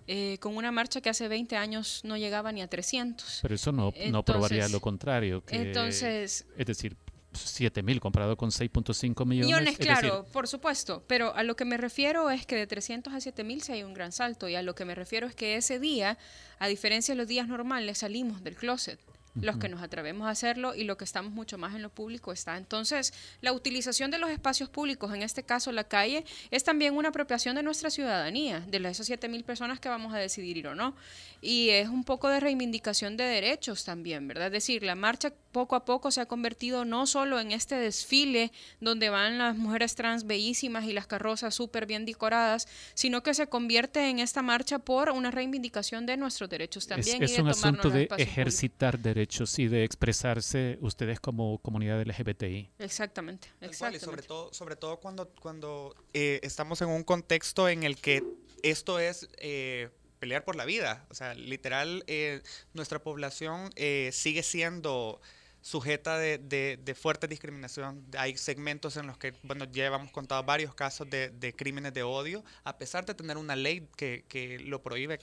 eh, con una marcha que hace 20 años no llegaba ni a 300. Pero eso no, no probaría lo contrario. Que, entonces- es decir, 7 mil comparado con 6.5 millones. Millones, decir, claro, por supuesto, pero a lo que me refiero es que de 300 a 7000 sí hay un gran salto y a lo que me refiero es que ese día, a diferencia de los días normales, salimos del closet. Los que nos atrevemos a hacerlo y lo que estamos mucho más en lo público está. Entonces, la utilización de los espacios públicos, en este caso la calle, es también una apropiación de nuestra ciudadanía, de las esas 7 mil personas que vamos a decidir ir o no. Y es un poco de reivindicación de derechos también, ¿verdad? Es decir, la marcha poco a poco se ha convertido no solo en este desfile donde van las mujeres trans bellísimas y las carrozas súper bien decoradas, sino que se convierte en esta marcha por una reivindicación de nuestros derechos es, también. es y de un asunto de ejercitar derechos y de expresarse ustedes como comunidad LGBTI. Exactamente, cual, y exactamente. sobre todo, sobre todo cuando, cuando eh, estamos en un contexto en el que esto es eh, pelear por la vida. O sea, literal, eh, nuestra población eh, sigue siendo sujeta de, de- de fuerte discriminación. Hay segmentos en los que, bueno, ya hemos contado varios casos de, de crímenes de odio, a pesar de tener una ley que, que lo prohíbe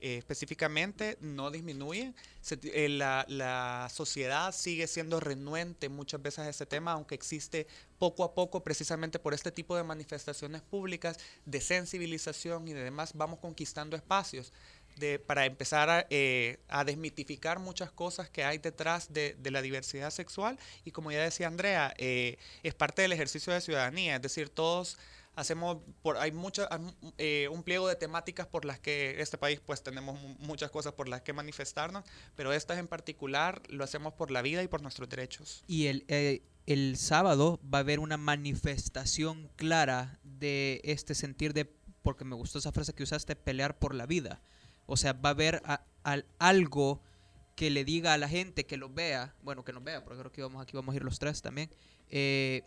eh, específicamente, no disminuye. Eh, la, la sociedad sigue siendo renuente muchas veces a ese tema, aunque existe poco a poco, precisamente por este tipo de manifestaciones públicas, de sensibilización y de demás, vamos conquistando espacios para empezar a, eh, a desmitificar muchas cosas que hay detrás de, la diversidad sexual. Y como ya decía Andrea, eh, es parte del ejercicio de ciudadanía, es decir, todos hacemos, hay mucha, eh, un pliego de temáticas por las que este país pues tenemos mu- muchas cosas por las que manifestarnos, pero estas en particular lo hacemos por la vida y por nuestros derechos. Y el, eh, el sábado va a haber una manifestación clara de este sentir de, porque me gustó esa frase que usaste, pelear por la vida. O sea, va a haber algo que le diga a la gente que lo vea, bueno, que nos vea, porque creo que vamos, aquí vamos a ir los tres también, eh,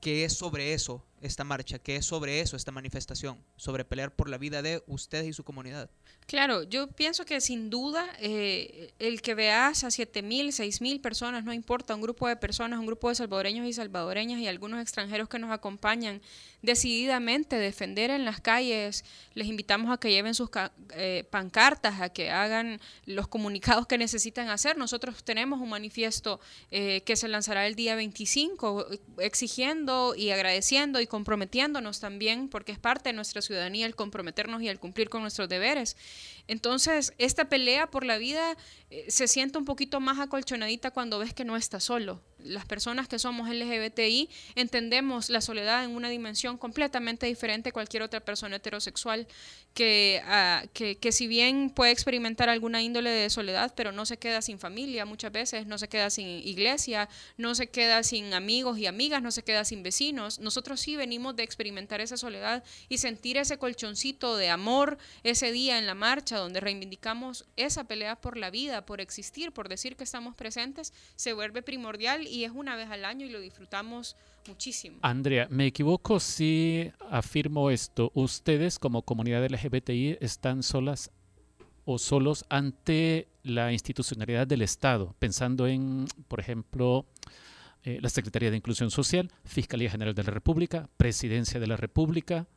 que es sobre eso esta marcha, que es sobre eso esta manifestación, sobre pelear por la vida de ustedes y su comunidad. Claro, yo pienso que sin duda eh, el que veas a 7 mil, 6 mil personas, no importa, un grupo de personas, un grupo de salvadoreños y salvadoreñas y algunos extranjeros que nos acompañan decididamente defender en las calles, les invitamos a que lleven sus eh, pancartas, a que hagan los comunicados que necesitan hacer. Nosotros tenemos un manifiesto eh, que se lanzará el día 25 eh, exigiendo y agradeciendo y comprometiéndonos también, porque es parte de nuestra ciudadanía el comprometernos y el cumplir con nuestros deberes. Entonces, esta pelea por la vida eh, se siente un poquito más acolchonadita cuando ves que no estás solo. las personas que somos LGBTI entendemos la soledad en una dimensión completamente diferente a cualquier otra persona heterosexual que, ah, que, que si bien puede experimentar alguna índole de soledad, pero no se queda sin familia muchas veces, no se queda sin iglesia, no se queda sin amigos y amigas, no se queda sin vecinos. Nosotros sí venimos de experimentar esa soledad y sentir ese colchoncito de amor ese día en la marcha donde reivindicamos esa pelea por la vida, por existir, por decir que estamos presentes, se vuelve primordial y es una vez al año y lo disfrutamos muchísimo. Andrea, me equivoco si afirmo esto. Ustedes como comunidad LGBTI están solas o solos ante la institucionalidad del Estado, pensando en, por ejemplo, eh, la Secretaría de Inclusión Social, Fiscalía General de la República, Presidencia de la República.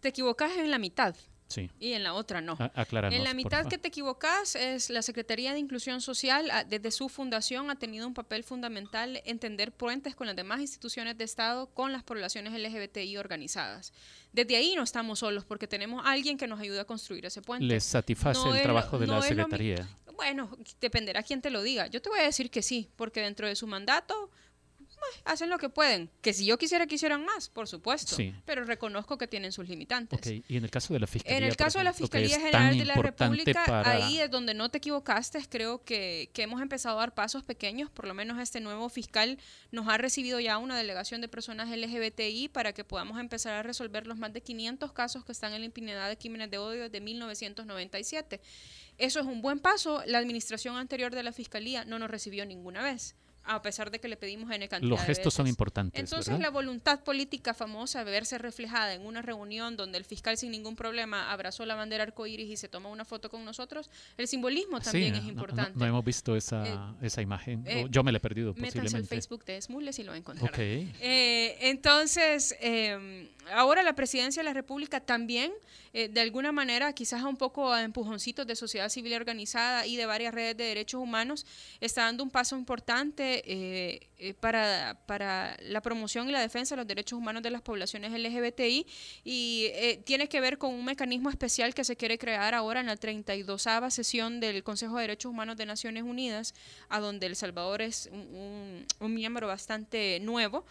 Te equivocas en la mitad. Sí. Y en la otra no. A- en la mitad que te equivocas es la Secretaría de Inclusión Social, ah, desde su fundación ha tenido un papel fundamental entender puentes con las demás instituciones de Estado, con las poblaciones LGBTI organizadas. Desde ahí no estamos solos porque tenemos alguien que nos ayuda a construir ese puente. ¿Les satisface No el lo- trabajo de no la Secretaría? Bueno, dependerá quién te lo diga. Yo te voy a decir que sí, porque dentro de su mandato hacen lo que pueden. Que si yo quisiera que hicieran más, por supuesto. Sí. Pero reconozco que tienen sus limitantes. Ok, y en el caso de la Fiscalía. En el caso de la Fiscalía General de la República, para- ahí es donde no te equivocaste, creo que, que hemos empezado a dar pasos pequeños, por lo menos este nuevo fiscal nos ha recibido ya una delegación de personas LGBTI para que podamos empezar a resolver los más de 500 casos que están en la impunidad de crímenes de odio desde 1997. Eso es un buen paso. La administración anterior de la Fiscalía no nos recibió ninguna vez. A pesar de que le pedimos N cantidad Los de gestos son importantes, Entonces, ¿verdad? la voluntad política famosa de verse reflejada en una reunión donde el fiscal sin ningún problema abrazó la bandera arcoíris y se toma una foto con nosotros, el simbolismo también Sí, es no- no- importante. No, hemos visto esa, esa imagen. eh, yo me la he perdido posiblemente. Facebook de Smules y lo encontrarán. Ok. Eh, entonces, eh, ahora la presidencia de la República también, eh, de alguna manera, quizás a un poco a empujoncitos de sociedad civil organizada y de varias redes de derechos humanos, está dando un paso importante eh, eh, para, para la promoción y la defensa de los derechos humanos de las poblaciones LGBTI y eh, tiene que ver con un mecanismo especial que se quiere crear ahora en la 32 sesión del Consejo de Derechos Humanos de Naciones Unidas, a donde El Salvador es un, miembro bastante nuevo.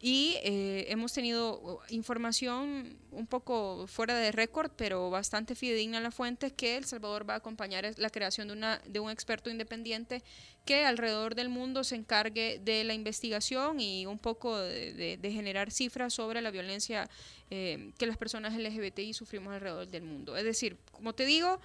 Y eh, hemos tenido uh, información un poco fuera de récord, pero bastante fidedigna la fuente, que El Salvador va a acompañar la creación de, una, de un experto independiente que alrededor del mundo se encargue de la investigación y un poco de, de- de generar cifras sobre la violencia eh, que las personas LGBTI sufrimos alrededor del mundo. Es decir, como te digo,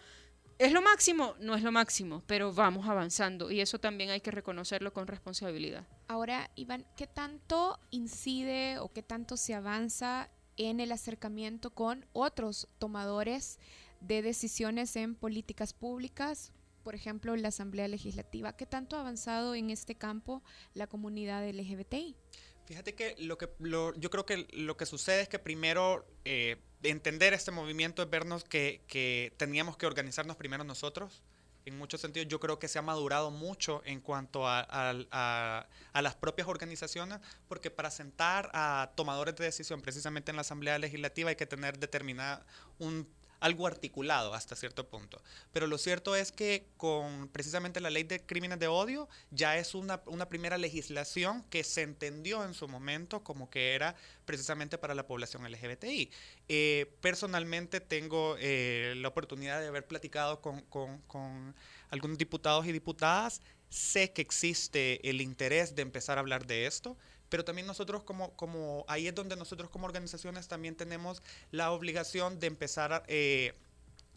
¿Es lo máximo? No es lo máximo, pero vamos avanzando y eso también hay que reconocerlo con responsabilidad. Ahora, Iván, ¿qué tanto incide o qué tanto se avanza en el acercamiento con otros tomadores de decisiones en políticas públicas? Por ejemplo, la Asamblea Legislativa. ¿Qué tanto ha avanzado en este campo la comunidad LGBTI? Fíjate que lo que lo- yo creo que lo que sucede es que primero eh, entender este movimiento es vernos que, que teníamos que organizarnos primero nosotros. En muchos sentidos yo creo que se ha madurado mucho en cuanto a, a- a- a las propias organizaciones, porque para sentar a tomadores de decisión precisamente en la Asamblea Legislativa hay que tener determinada un algo articulado hasta cierto punto. Pero lo cierto es que con precisamente la ley de crímenes de odio ya es una, una primera legislación que se entendió en su momento como que era precisamente para la población LGBTI. Eh, personalmente tengo eh, la oportunidad de haber platicado con, con- con algunos diputados y diputadas. Sé que existe el interés de empezar a hablar de esto, pero también nosotros como, como ahí es donde nosotros como organizaciones también tenemos la obligación de empezar a, eh,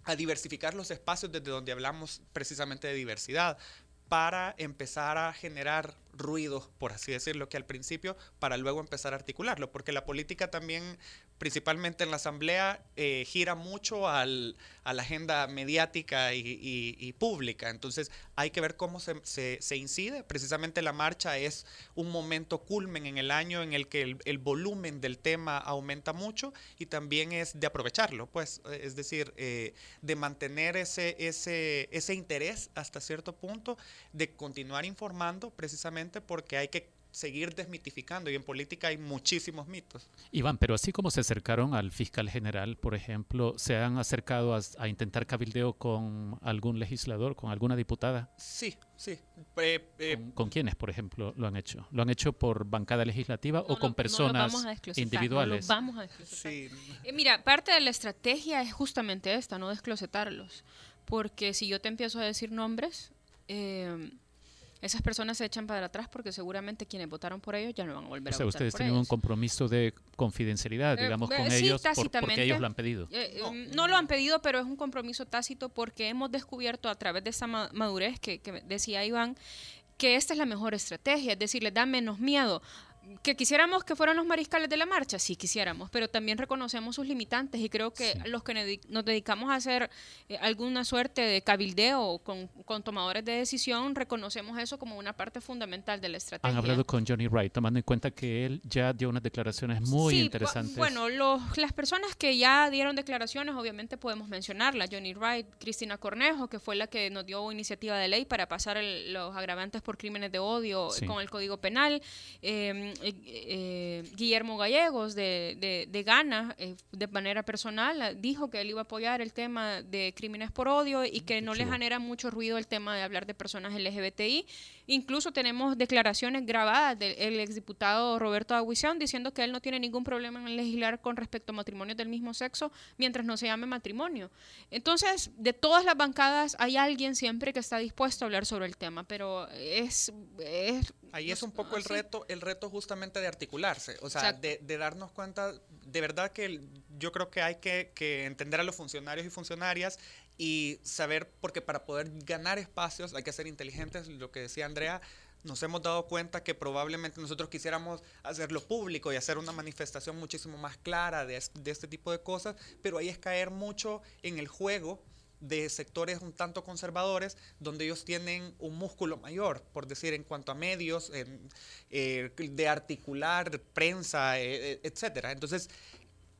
a diversificar los espacios desde donde hablamos precisamente de diversidad para empezar a generar ruido, por así decirlo, que al principio, para luego empezar a articularlo, porque la política también, principalmente en la Asamblea, eh, gira mucho al, a la agenda mediática y, y- y pública, entonces hay que ver cómo se, se- se incide, precisamente la marcha es un momento culmen en el año en el que el, el volumen del tema aumenta mucho y también es de aprovecharlo, pues, es decir, eh, de mantener ese, ese, ese interés hasta cierto punto, de continuar informando precisamente porque hay que seguir desmitificando y en política hay muchísimos mitos. Iván, pero así como se acercaron al fiscal general, por ejemplo, ¿se han acercado a, a intentar cabildeo con algún legislador, con alguna diputada? Sí, sí. Eh, eh, ¿Con, con quiénes, por ejemplo, lo han hecho? ¿Lo han hecho por bancada legislativa o con personas no lo vamos a desclosificar, individuales? Vamos a desclosificar. Eh, mira, parte de la estrategia es justamente esta, no desclosetarlos. Porque si yo te empiezo a decir nombres, eh, esas personas se echan para atrás porque seguramente quienes votaron por ellos ya no van a volver O sea, a votar ustedes por tienen un compromiso de confidencialidad, Eh, digamos, eh, con sí, ellos por- porque ellos lo han pedido. Eh, eh, no. lo han pedido, pero es un compromiso tácito porque hemos descubierto a través de esa ma- madurez que, que decía Iván que esta es la mejor estrategia, es decir, les da menos miedo. Que quisiéramos que fueran los mariscales de la marcha, sí quisiéramos, pero también reconocemos sus limitantes y creo que los que nos dedicamos a hacer eh, alguna suerte de cabildeo con, con tomadores de decisión, reconocemos eso como una parte fundamental de la estrategia. Han hablado con Johnny Wright, tomando en cuenta que él ya dio unas declaraciones muy Sí, interesantes. Bueno, los- las personas que ya dieron declaraciones, obviamente podemos mencionarlas. Johnny Wright, Cristina Cornejo, que fue la que nos dio iniciativa de ley para pasar el- los agravantes por crímenes de odio Sí. con el Código Penal. Eh, eh, eh, Guillermo Gallegos de, de, de Ghana, eh, de manera personal, eh, dijo que él iba a apoyar el tema de crímenes por odio y que no le genera mucho ruido el tema de hablar de personas LGBTI. Incluso tenemos declaraciones grabadas del exdiputado Roberto Aguición diciendo que él no tiene ningún problema en legislar con respecto a matrimonios del mismo sexo mientras no se llame matrimonio. Entonces, de todas las bancadas hay alguien siempre que está dispuesto a hablar sobre el tema, pero es... es Ahí es un poco el así. reto, el reto justamente de articularse, o sea, de, de darnos cuenta, de verdad que el- yo creo que hay que, que entender a los funcionarios y funcionarias y saber, porque para poder ganar espacios hay que ser inteligentes, lo que decía Andrea, nos hemos dado cuenta que probablemente nosotros quisiéramos hacerlo público y hacer una manifestación muchísimo más clara de, de este tipo de cosas, pero ahí es caer mucho en el juego de sectores un tanto conservadores, donde ellos tienen un músculo mayor, por decir, en cuanto a medios, eh, de articular prensa, eh, eh, etcétera. Entonces,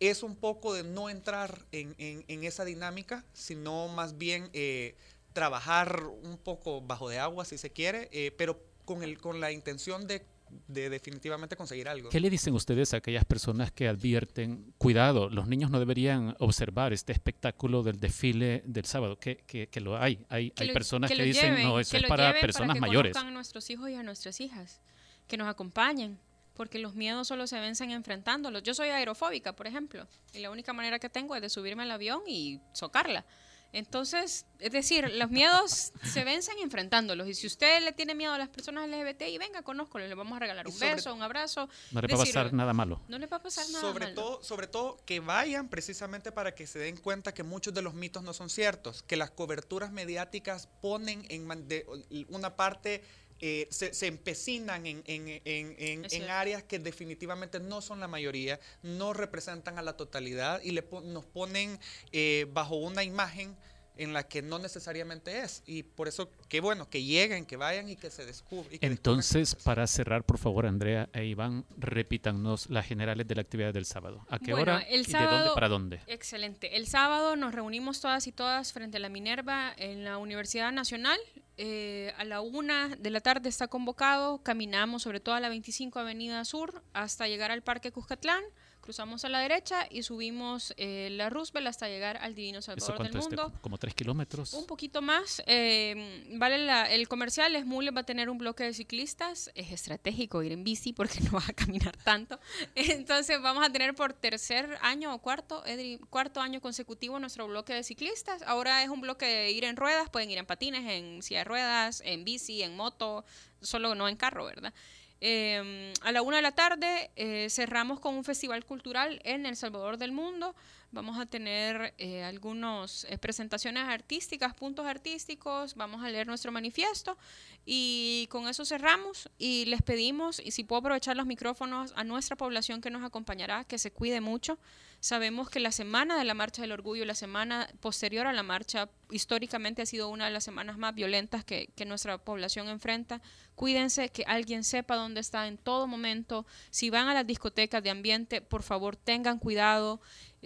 es un poco de no entrar en, en- en esa dinámica, sino más bien eh, trabajar un poco bajo de agua, si se quiere, pero con, el, con la intención de, de definitivamente conseguir algo. ¿Qué le dicen ustedes a aquellas personas que advierten, cuidado, los niños no deberían observar este espectáculo del desfile del sábado? Que, que, que lo hay. Hay, que hay lo- personas que, lo dicen, lleven, no, eso que es para personas que mayores. a nuestros hijos y a nuestras hijas, que nos acompañen, porque los miedos solo se vencen enfrentándolos. Yo soy aerofóbica, por ejemplo, y la única manera que tengo es de subirme al avión y socarla. Entonces, es decir, los miedos se vencen enfrentándolos. Y si usted le tiene miedo a las personas LGBTI, venga, conózcolo, le vamos a regalar un sobre- beso, un abrazo. No le va a pasar nada malo. No le va a pasar nada sobre malo. todo sobre todo que vayan precisamente para que se den cuenta que muchos de los mitos no son ciertos que las coberturas mediáticas ponen en man- de- una parte eh, se, se empecinan en, en- en- en- áreas que definitivamente no son la mayoría, no representan a la totalidad y le nos ponen eh, bajo una imagen en la que no necesariamente es. Y por eso, qué bueno, que lleguen, que vayan y que se descubran. Entonces, para cerrar, por favor, Andrea e Iván, repítanos las generales de la actividad del sábado. ¿A qué Bueno, hora el y de dónde para dónde? Excelente. El sábado nos reunimos todas y todas frente a la Minerva en la Universidad Nacional. Eh, a la una de la tarde está convocado. Caminamos sobre toda la 25 Avenida Sur hasta llegar al Parque Cuscatlán. Cruzamos a la derecha y subimos eh, la Roosevelt hasta llegar al Divino ¿Eso Salvador del? Mundo. ¿Como tres kilómetros? Un poquito más. eh, vale la- el comercial, Smule va a tener un bloque de ciclistas. Es estratégico ir en bici porque *laughs* no vas a caminar tanto. Entonces vamos a tener por tercer año o cuarto, Edri, cuarto año consecutivo nuestro bloque de ciclistas. Ahora es un bloque de ir en ruedas, pueden ir en patines, en silla de ruedas, en bici, en moto, solo no en carro, ¿verdad? Eh, a la una de la tarde eh, cerramos con un festival cultural en El Salvador del Mundo. Vamos a tener eh, algunas presentaciones artísticas, puntos artísticos, vamos a leer nuestro manifiesto y con eso cerramos y les pedimos, y si puedo aprovechar los micrófonos, a nuestra población que nos acompañará, que se cuide mucho. Sabemos que la semana de la Marcha del Orgullo, la semana posterior a la marcha, históricamente ha sido una de las semanas más violentas que nuestra población enfrenta. Cuídense, que alguien sepa dónde está en todo momento. Si van a las discotecas de ambiente, por favor tengan cuidado.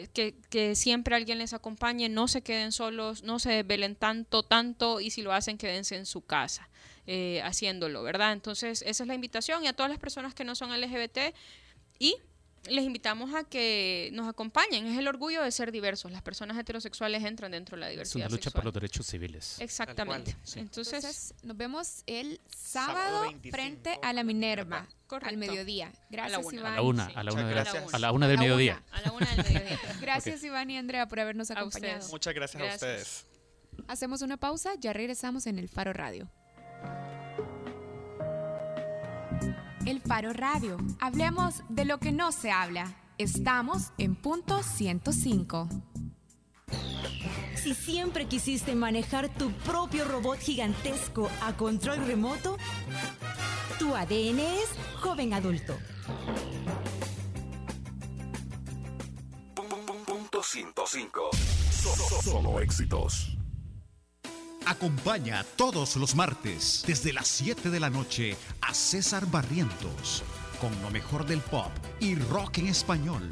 Que, que siempre alguien les acompañe, no se queden solos, no se desvelen tanto, tanto, y si lo hacen, quédense en su casa eh, haciéndolo, ¿verdad? Entonces, esa es la invitación y a todas las personas que no son LGBT y les invitamos a que nos acompañen. Es el orgullo de ser diversos. Las personas heterosexuales entran dentro de la Es diversidad. una lucha sexual. por los derechos civiles. Exactamente. Sí. Entonces, Entonces, nos vemos el Sábado sábado 25, frente a la Minerva, Correcto. al mediodía. Gracias. Iván. A la una, Sí. a la una, gracias. a la una del A la mediodía. a la una del mediodía. *laughs* Gracias, Iván y Andrea, por habernos acompañado. ustedes. Muchas gracias, Gracias. a ustedes. Hacemos una pausa, ya regresamos en el Faro Radio. El Faro Radio. Hablemos de lo que no se habla. Estamos en punto 105. Si siempre quisiste manejar tu propio robot gigantesco a control remoto, tu ADN es joven adulto. Punto 105. So- so- Solo éxitos. Acompaña todos los martes desde las 7 de la noche a César Barrientos con lo mejor del pop y rock en español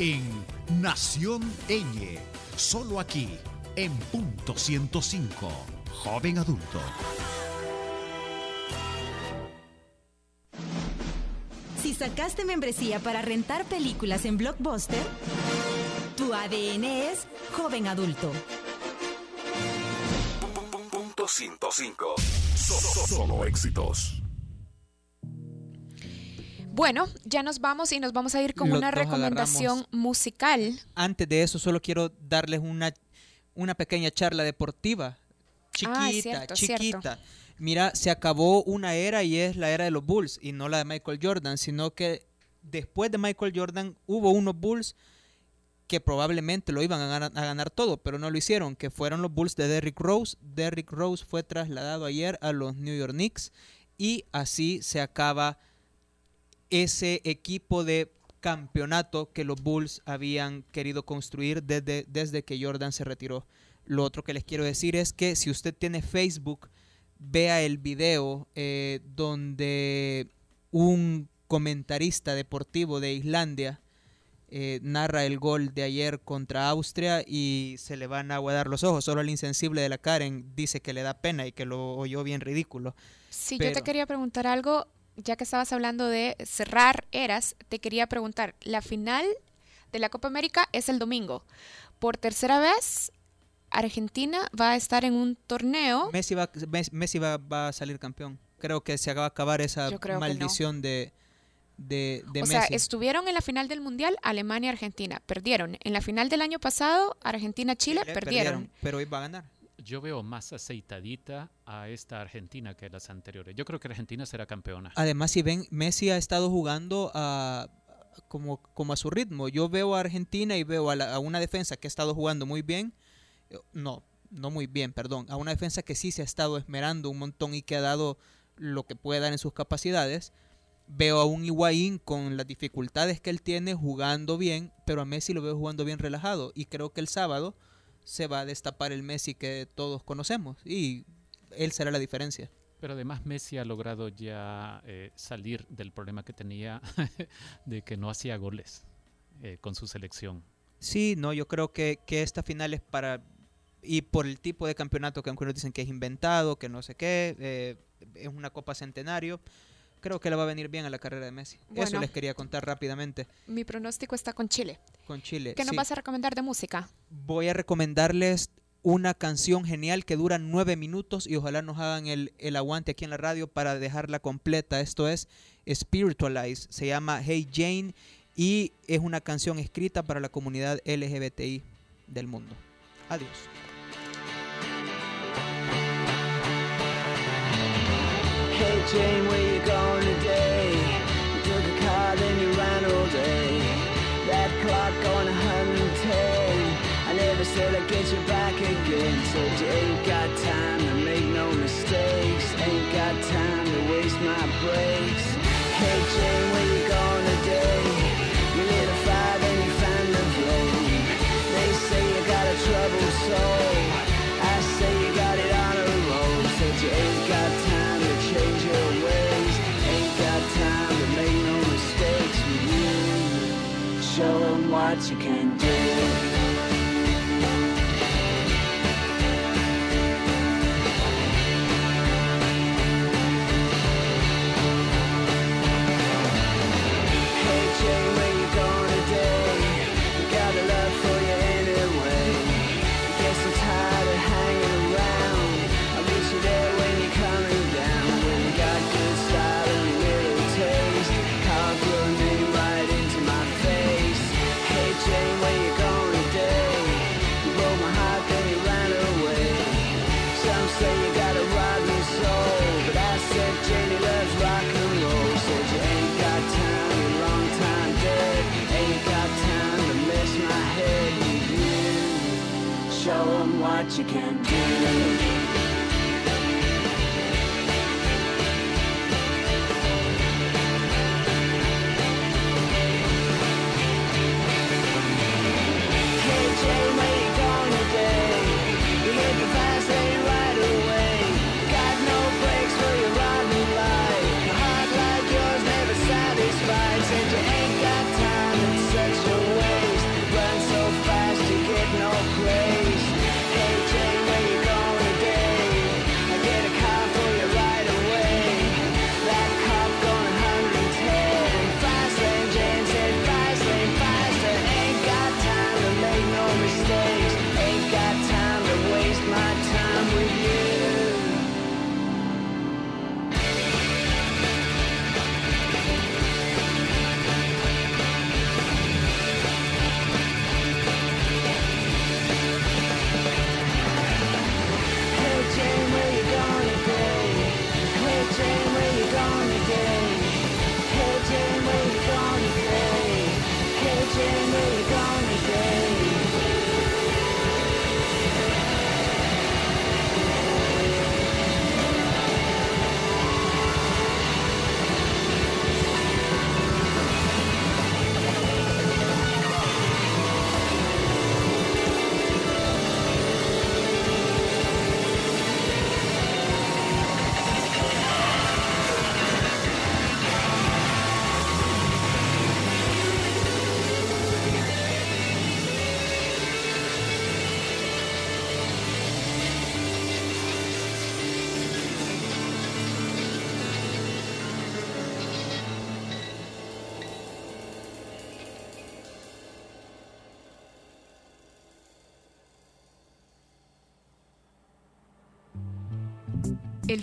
en Nación Eñe, solo aquí en punto 105, joven adulto. Si sacaste membresía para rentar películas en Blockbuster, tu ADN es joven adulto. Punto 105. So- so- Solo éxitos. Bueno, ya nos vamos y nos vamos a ir con Los una recomendación agarramos. musical. Antes de eso, solo quiero darles una, una pequeña charla deportiva. Chiquita, Ah, cierto, chiquita. cierto. Mira, se acabó una era y es la era de los Bulls y no la de Michael Jordan, sino que después de Michael Jordan hubo unos Bulls que probablemente lo iban a ganar, todo, pero no lo hicieron, que fueron los Bulls de Derrick Rose. Derrick Rose fue trasladado ayer a los New York Knicks y así se acaba ese equipo de campeonato que los Bulls habían querido construir desde, desde que Jordan se retiró. Lo otro que les quiero decir es que si usted tiene Facebook, vea el video eh, donde un comentarista deportivo de Islandia eh, narra el gol de ayer contra Austria y se le van a aguadar los ojos. Solo el insensible de la Karen dice que le da pena y que lo oyó bien ridículo. Sí, yo te quería preguntar algo, ya que estabas hablando de cerrar eras, te quería preguntar, la final de la Copa América es el domingo. Por tercera vez, Argentina va a estar en un torneo. Messi va, Mes- Messi va, va a salir campeón. Creo que se acaba de acabar esa no. maldición de, de, de o Messi. sea, estuvieron en la final del Mundial Alemania y Argentina, perdieron. En la final del año pasado, Argentina-Chile, Chile, perdieron. Pero hoy va a ganar. Yo veo más aceitadita a esta Argentina que las anteriores. Yo creo que Argentina será campeona. Además, si ven, Messi ha estado jugando a, como, como a su ritmo. Yo veo a Argentina y veo a, la- a una defensa que ha estado jugando muy bien. No, no muy bien, perdón. A una defensa que sí se ha estado esmerando un montón y que ha dado lo que puede dar en sus capacidades. Veo a un Higuaín con las dificultades que él tiene jugando bien, pero a Messi lo veo jugando bien relajado. Y creo que el sábado se va a destapar el Messi que todos conocemos. Y él será la diferencia. Pero además Messi ha logrado ya eh, salir del problema que tenía *laughs* de que no hacía goles eh, con su selección. Sí, no, yo creo que, que esta final es para... Y por el tipo de campeonato que algunos dicen que es inventado, que no sé qué, eh, es una Copa Centenario, creo que le va a venir bien a la carrera de Messi. Eso les quería contar rápidamente Mi pronóstico está con Chile. con Chile. ¿Qué nos Sí, vas a recomendar de música? Voy a recomendarles una canción genial que dura nueve minutos y ojalá nos hagan el, el aguante aquí en la radio para dejarla completa. Esto es Spiritualize, se llama Hey Jane y es una canción escrita para la comunidad LGBTI del mundo. Adiós. Jane, where you going today? You took a car, then you ran all day. That clock going 110. I never said I'd get you back again. Said you ain't got time to make no mistakes. Ain't got time to waste my breaks. Hey Jane, that you can. Los Angeles.